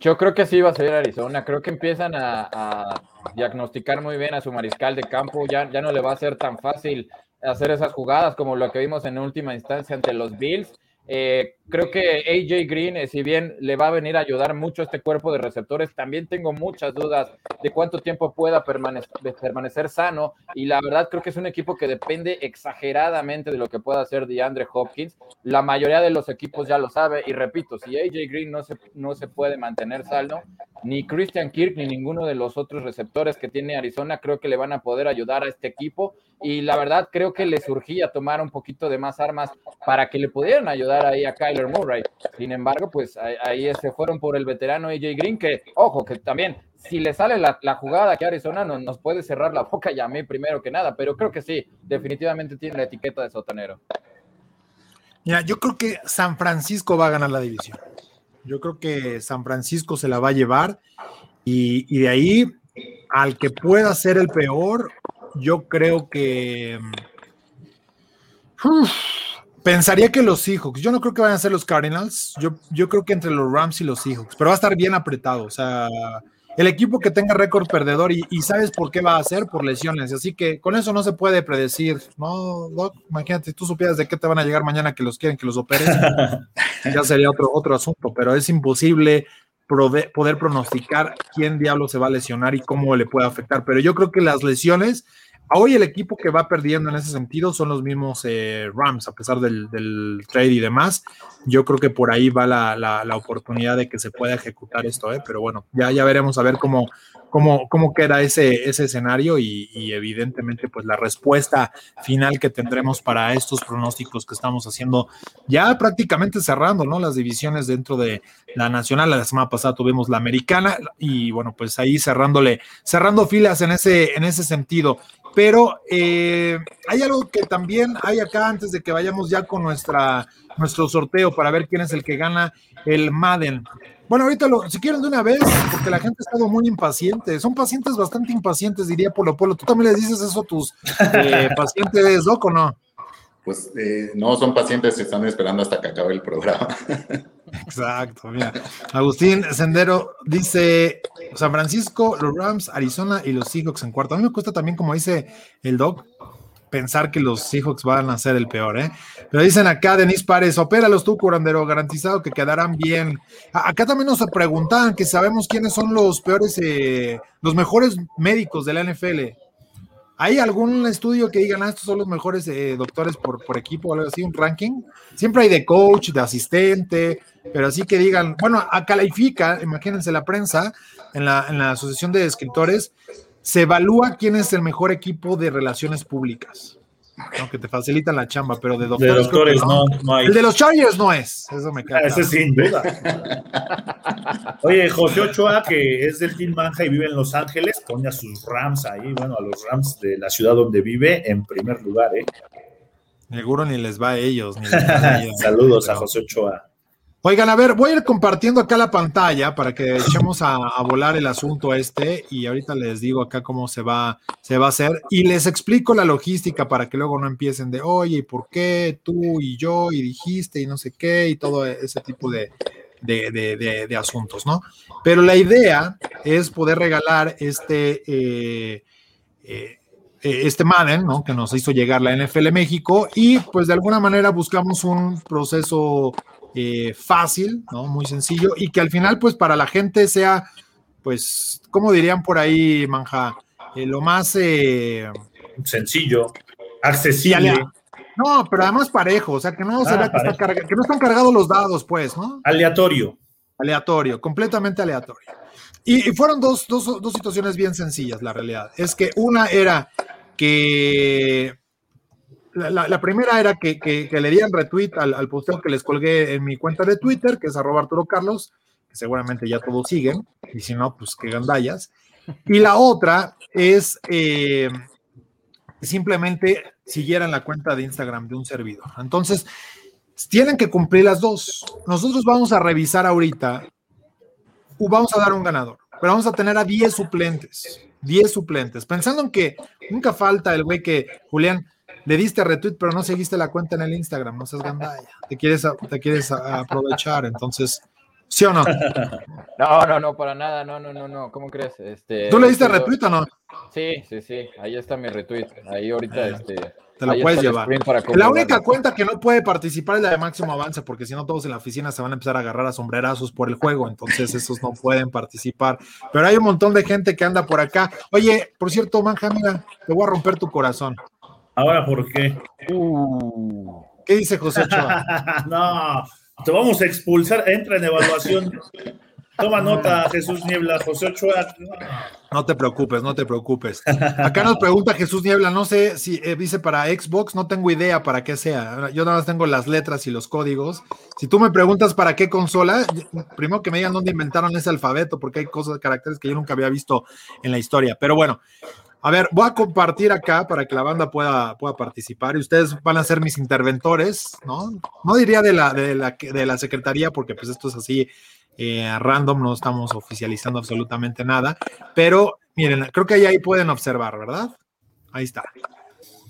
Yo creo que sí va a ser Arizona. Creo que empiezan a, a, diagnosticar muy bien a su mariscal de campo. Ya, ya no le va a ser tan fácil hacer esas jugadas como lo que vimos en última instancia ante los Bills. Eh, creo que AJ Green, eh, si bien le va a venir a ayudar mucho a este cuerpo de receptores, también tengo muchas dudas de cuánto tiempo pueda permanecer, permanecer sano. Y la verdad creo que es un equipo que depende exageradamente de lo que pueda hacer DeAndre Hopkins. La mayoría de los equipos ya lo sabe. Y repito, si AJ Green no se, no se puede mantener sano, ni Christian Kirk ni ninguno de los otros receptores que tiene Arizona creo que le van a poder ayudar a este equipo. Y la verdad creo que le surgía tomar un poquito de más armas para que le pudieran ayudar ahí a Kyler Murray. Sin embargo, pues ahí, se fueron por el veterano AJ Green, que, ojo, que también, si le sale la, jugada que Arizona no, nos puede cerrar la <laughs> boca, ya a mí primero que nada, pero creo que sí, definitivamente tiene la etiqueta de sotanero. Mira, yo creo que San Francisco va a ganar la división. Yo creo que San Francisco se la va a llevar y, de ahí al que pueda ser el peor, yo creo que... Pensaría que los Seahawks. Yo no creo que vayan a ser los Cardinals. Yo, yo creo que entre los Rams y los Seahawks. Pero va a estar bien apretado. O sea, el equipo que tenga récord perdedor y, sabes por qué va a ser por lesiones. Así que con eso no se puede predecir. No, Doc, imagínate, tú supieras de qué te van a llegar mañana que los quieren que los operes. <laughs> ya sería otro, otro asunto. Pero es imposible poder pronosticar quién diablo se va a lesionar y cómo le puede afectar. Pero yo creo que las lesiones Hoy el equipo que va perdiendo en ese sentido son los mismos eh, Rams, a pesar del, trade y demás. Yo creo que por ahí va la, oportunidad de que se pueda ejecutar esto, ¿eh? pero bueno, ya, ya veremos a ver cómo, cómo, cómo queda ese, ese escenario y, evidentemente pues la respuesta final que tendremos para estos pronósticos que estamos haciendo ya prácticamente cerrando, ¿no? Las divisiones dentro de la nacional, la semana pasada tuvimos la americana y bueno, pues ahí cerrándole, cerrando filas en ese, en ese sentido. Pero eh, hay algo que también hay acá antes de que vayamos ya con nuestra, nuestro sorteo para ver quién es el que gana el Madden. Bueno, ahorita lo, si quieren de una vez, porque la gente ha estado muy impaciente. Son pacientes bastante impacientes, diría Polo Polo. ¿Tú también les dices eso a tus eh, <laughs> pacientes, loco, no? Pues eh, no, son pacientes que están esperando hasta que acabe el programa. <laughs> Exacto, mira. Agustín Sendero dice San Francisco, los Rams, Arizona y los Seahawks en cuarto. A mí me cuesta también, como dice el Doc, pensar que los Seahawks van a ser el peor, ¿eh? Pero dicen acá, Denis Párez, opéralos tú, curandero, garantizado que quedarán bien. Acá también nos preguntan que sabemos quiénes son los peores, eh, los mejores médicos de la NFL. ¿Hay algún estudio que digan, ah, estos son los mejores eh, doctores por, por equipo o algo así, un ranking? Siempre hay de coach, de asistente, pero así que digan, bueno, a califica, imagínense la prensa, en la, en la Asociación de Escritores, se evalúa quién es el mejor equipo de relaciones públicas. Aunque te facilitan la chamba, pero de doctores, no. no, hay. El de los Chargers no es. Eso me queda. ese sin duda. Oye, José Ochoa, que es del Team Manja y vive en Los Ángeles, pone a sus Rams ahí, bueno, a los Rams de la ciudad donde vive en primer lugar, ¿eh? Seguro ni les va a ellos. <laughs> Saludos a José Ochoa. Oigan, a ver, voy a ir compartiendo acá la pantalla para que echemos a, volar el asunto este y ahorita les digo acá cómo se va, se va a hacer y les explico la logística para que luego no empiecen de, oye, ¿por qué tú y yo y dijiste y no sé qué y todo ese tipo de, de, asuntos, ¿no? Pero la idea es poder regalar este... Eh, eh, este Madden, ¿no? Que nos hizo llegar la NFL México y pues de alguna manera buscamos un proceso eh, fácil, ¿no? Muy sencillo y que al final, pues para la gente sea, pues, ¿cómo dirían por ahí, Manja? Eh, lo más... Eh, sencillo, accesible. No, pero además parejo, o sea, que no, ah, que, no están cargados los dados, pues, ¿no? Aleatorio. Aleatorio, completamente aleatorio. Y, fueron dos, dos, dos situaciones bien sencillas, la realidad. Es que una era que la, primera era que, le dieran retweet al, al, posteo que les colgué en mi cuenta de Twitter, que es arroba Arturo Carlos, que seguramente ya todos siguen, y si no, pues que gandallas. Y la otra es eh, simplemente siguieran la cuenta de Instagram de un servidor. Entonces, tienen que cumplir las dos. Nosotros vamos a revisar ahorita, vamos a dar un ganador, pero vamos a tener a 10 suplentes. 10 suplentes, pensando en que nunca falta el güey que, Julián, le diste retweet, pero no seguiste la cuenta en el Instagram, no seas gandalla. Te quieres, te quieres aprovechar, entonces, ¿sí o no? No, no, no, para nada, no, no, no, no, ¿cómo crees? Este, ¿Tú le diste retweet o no? Sí, sí, sí, ahí está mi retweet, ahí ahorita, ah, este... Te lo puedes llevar. La única cuenta que no puede participar es la de máximo avance, porque si no todos en la oficina se van a empezar a agarrar a sombrerazos por el juego, entonces esos no pueden participar. Pero hay un montón de gente que anda por acá. Oye, por cierto, Manja, mira, te voy a romper tu corazón. ¿Ahora por qué? Uh. ¿Qué dice José Ochoa? <laughs> no, te vamos a expulsar. Entra en evaluación. Toma nota, Jesús Niebla, José Ochoa. No te preocupes, no te preocupes. Acá nos pregunta Jesús Niebla, no sé si eh, dice para Xbox, no tengo idea para qué sea. Yo nada más tengo las letras y los códigos. Si tú me preguntas para qué consola, primero que me digan dónde inventaron ese alfabeto, porque hay cosas, caracteres que yo nunca había visto en la historia. Pero bueno, a ver, voy a compartir acá para que la banda pueda, pueda participar y ustedes van a ser mis interventores, ¿no? No diría de la, de la, de la secretaría porque pues esto es así eh, random, no estamos oficializando absolutamente nada, pero miren, creo que ahí, pueden observar, ¿verdad? Ahí está.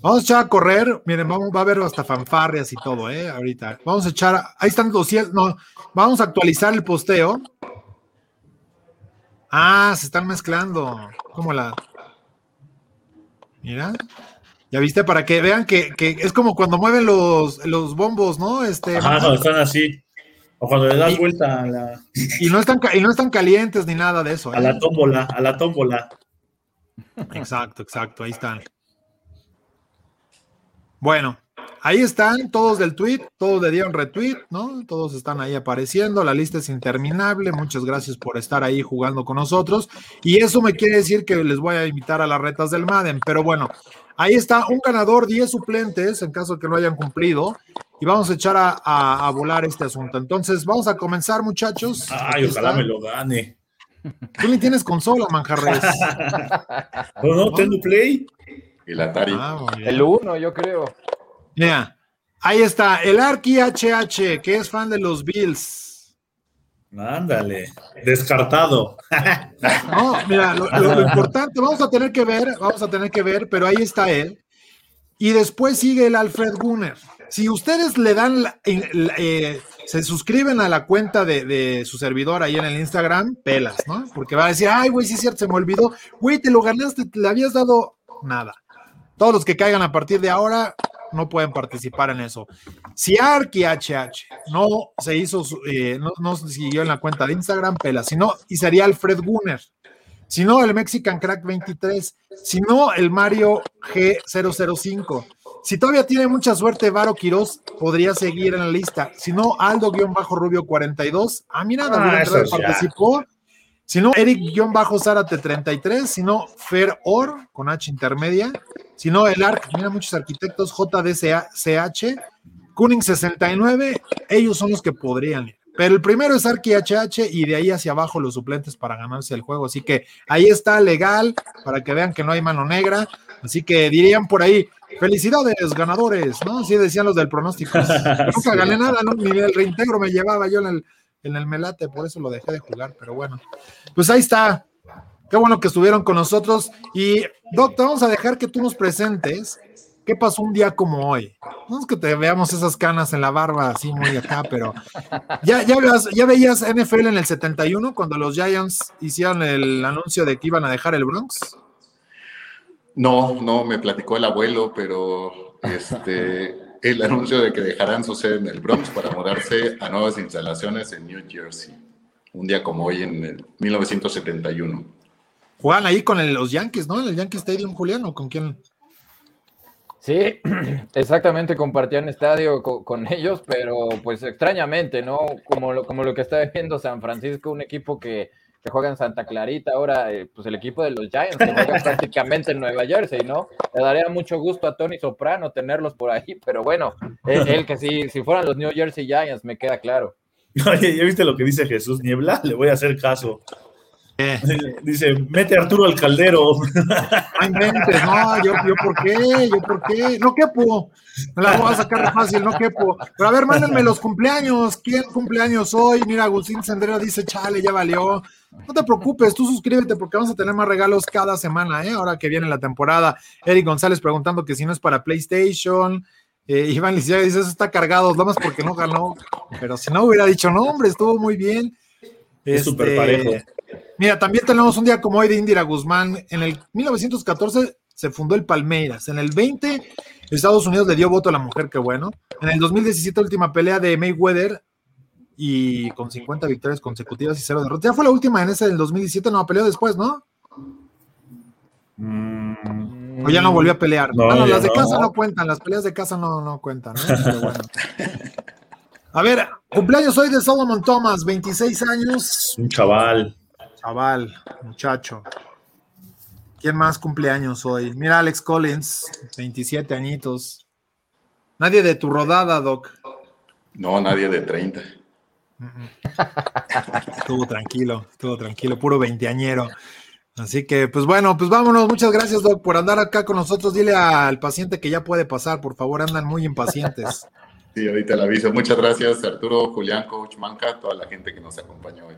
Vamos a echar a correr, miren, vamos, va a haber hasta fanfarrias y todo, ¿eh? Ahorita. Vamos a echar, ahí están 200, no, vamos a actualizar el posteo. Ah, se están mezclando. ¿Cómo la? Mira. Ya viste, para que vean que, que es como cuando mueven los, los bombos, ¿no? Este, Ajá, cuando están así. O cuando le das vuelta a la. Y no, están, y no están calientes ni nada de eso. A la ¿eh? tómbola, a la tómbola. Exacto, exacto, ahí están. Bueno, ahí están todos del tweet, todos le dieron retweet, ¿no? Todos están ahí apareciendo, la lista es interminable, muchas gracias por estar ahí jugando con nosotros y eso me quiere decir que les voy a invitar a las retas del Madden, pero bueno, ahí está un ganador, 10 suplentes en caso de que no hayan cumplido y vamos a echar a, volar este asunto. Entonces, vamos a comenzar muchachos. Ay, ojalá me lo gane. Tú ni tienes consola, Manjarres. <laughs> no, no, tengo Play. El Atari. Ah, el 1, yo creo. Mira, ahí está, el Arki HH, que es fan de los Bills. Ándale, descartado. <laughs> No, mira, lo, importante, vamos a tener que ver, vamos a tener que ver, pero ahí está él. Y después sigue el Alfred Gunner. Si ustedes le dan, eh, se suscriben a la cuenta de, su servidor ahí en el Instagram, pelas, ¿no? Porque va a decir, ay, güey, sí es cierto, se me olvidó. Güey, te lo ganaste, te le habías dado nada. Todos los que caigan a partir de ahora no pueden participar en eso. Si Arki HH no se hizo, eh, no, no, siguió en la cuenta de Instagram, pela, sino, y sería Alfred Gunner. Si no, el Mexican Crack 23. Si no, el Mario G005. Si todavía tiene mucha suerte, Varo Quiroz podría seguir en la lista. Si no, Aldo-Rubio 42. Ah, mira, David ah, participó. Si no, Eric-Zárate 33. Si no, Fer Or con H intermedia. Si no, el ARC, mira muchos arquitectos, JDCH, Kuning 69, ellos son los que podrían Pero el primero es Arki HH y de ahí hacia abajo los suplentes para ganarse el juego. Así que ahí está legal para que vean que no hay mano negra. Así que dirían por ahí, felicidades, ganadores, ¿no? Así decían los del pronóstico. <laughs> Nunca gané nada, ¿no? ni el reintegro me llevaba yo en el, en el melate, por eso lo dejé de jugar, pero bueno. Pues ahí está. Qué bueno que estuvieron con nosotros. Y, Doctor, vamos a dejar que tú nos presentes qué pasó un día como hoy. No es que te veamos esas canas en la barba así muy acá, pero ya, ya, ya veías NFL en el 71 cuando los Giants hicieron el anuncio de que iban a dejar el Bronx. No, no, me platicó el abuelo, pero este, <laughs> el anuncio de que dejarán su sede en el Bronx para mudarse a nuevas instalaciones en New Jersey. Un día como hoy en el 1971. Juegan ahí con los Yankees, ¿no? En el Yankee Stadium, Julián, ¿o con quién? Sí, <clears throat> exactamente, compartían estadio con, ellos, pero pues extrañamente, ¿no? Como lo, como lo que está viendo San Francisco, un equipo que, juega en Santa Clarita, ahora eh, pues el equipo de los Giants, que juega <laughs> prácticamente en Nueva Jersey, ¿no? Le daría mucho gusto a Tony Soprano tenerlos por ahí, pero bueno, él, que si, si fueran los New Jersey Giants, me queda claro. <laughs> Oye, ¿ya viste lo que dice Jesús Niebla? Le voy a hacer caso. Dice, mete a Arturo al caldero. no, yo, yo por qué, yo por qué, no quepo, me la voy a sacar fácil, no quepo. Pero a ver, mándenme los cumpleaños, ¿quién cumpleaños hoy? Mira, Agustín Sendero dice, chale, ya valió. No te preocupes, tú suscríbete porque vamos a tener más regalos cada semana, ¿eh? ahora que viene la temporada. Eric González preguntando que si no es para PlayStation. Eh, Iván Lisiaga dice, eso está cargado, nada más porque no ganó. Pero si no hubiera dicho, no, hombre, estuvo muy bien. Es súper parejo. Mira, también tenemos un día como hoy de Indira Guzmán. En el 1914 se fundó el Palmeiras. En el 20, Estados Unidos le dio voto a la mujer, qué bueno. En el 2017, última pelea de Mayweather y con 50 victorias consecutivas y cero derrotas. Ya fue la última en ese del 2017, no, peleó después, ¿no? Mm. o ya no volvió a pelear. No, las de casa no cuentan, las peleas de casa no, no cuentan, bueno. A ver, cumpleaños hoy de Solomon Thomas, 26 años. Un chaval. Chaval, muchacho. ¿Quién más cumpleaños hoy? Mira, Alex Collins, 27 añitos. Nadie de tu rodada, Doc. No, nadie de 30. <laughs> estuvo tranquilo, estuvo tranquilo, puro veinteañero. Así que, pues bueno, pues vámonos. Muchas gracias, Doc, por andar acá con nosotros. Dile al paciente que ya puede pasar, por favor, andan muy impacientes. Sí, ahorita le aviso. Muchas gracias, Arturo, Julián, Coach Manca, toda la gente que nos acompañó hoy.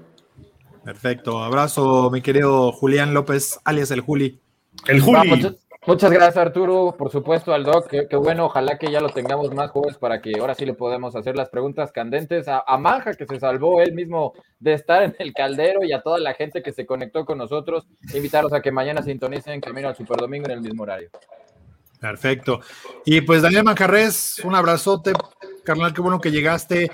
Perfecto. Abrazo, mi querido Julián López, alias el Juli. El Juli. muchas, gracias, Arturo. Por supuesto, al Doc. Qué, bueno. Ojalá que ya lo tengamos más jóvenes para que ahora sí le podamos hacer las preguntas candentes. A, a Manja, que se salvó él mismo de estar en el caldero, y a toda la gente que se conectó con nosotros. Invitarlos a que mañana sintonicen Camino al Superdomingo en el mismo horario. Perfecto. Y pues Daniel Manjarres, un abrazote, carnal, qué bueno que llegaste.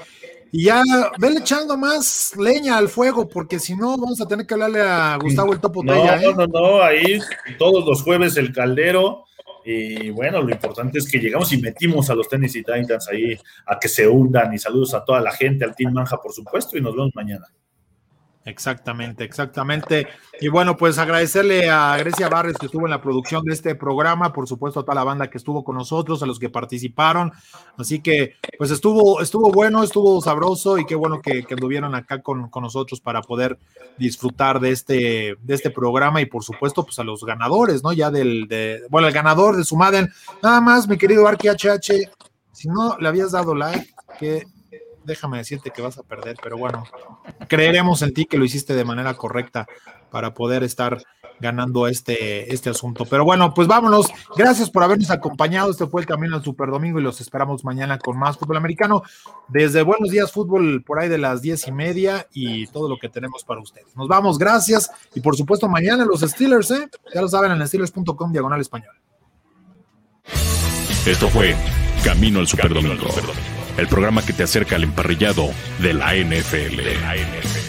Y ya, vele echando más leña al fuego, porque si no, vamos a tener que hablarle a Gustavo el Topo no, ¿eh? No, no, no, ahí todos los jueves el caldero Y bueno, lo importante es que llegamos y metimos a los Tennessee Titans ahí a que se hundan. Y saludos a toda la gente, al Team Manja, por supuesto, y nos vemos mañana. Exactamente, exactamente. Y bueno, pues agradecerle a Grecia Barres que estuvo en la producción de este programa, por supuesto a toda la banda que estuvo con nosotros, a los que participaron. Así que, pues estuvo, estuvo bueno, estuvo sabroso y qué bueno que, que anduvieron acá con, con, nosotros para poder disfrutar de este, de este programa y por supuesto, pues a los ganadores, ¿no? Ya del, de, bueno, el ganador de su Madden. Nada más, mi querido Arqui HH, si no le habías dado like, que déjame decirte que vas a perder, pero bueno, creeremos en ti que lo hiciste de manera correcta para poder estar ganando este, este asunto. Pero bueno, pues vámonos. Gracias por habernos acompañado. Este fue el camino al Super Domingo y los esperamos mañana con más fútbol americano. Desde Buenos Días Fútbol por ahí de las diez y media y todo lo que tenemos para ustedes. Nos vamos, gracias. Y por supuesto, mañana los Steelers, ¿eh? Ya lo saben en steelers.com diagonal español. Esto fue Camino al Super Domingo el programa que te acerca al emparrillado de la NFL.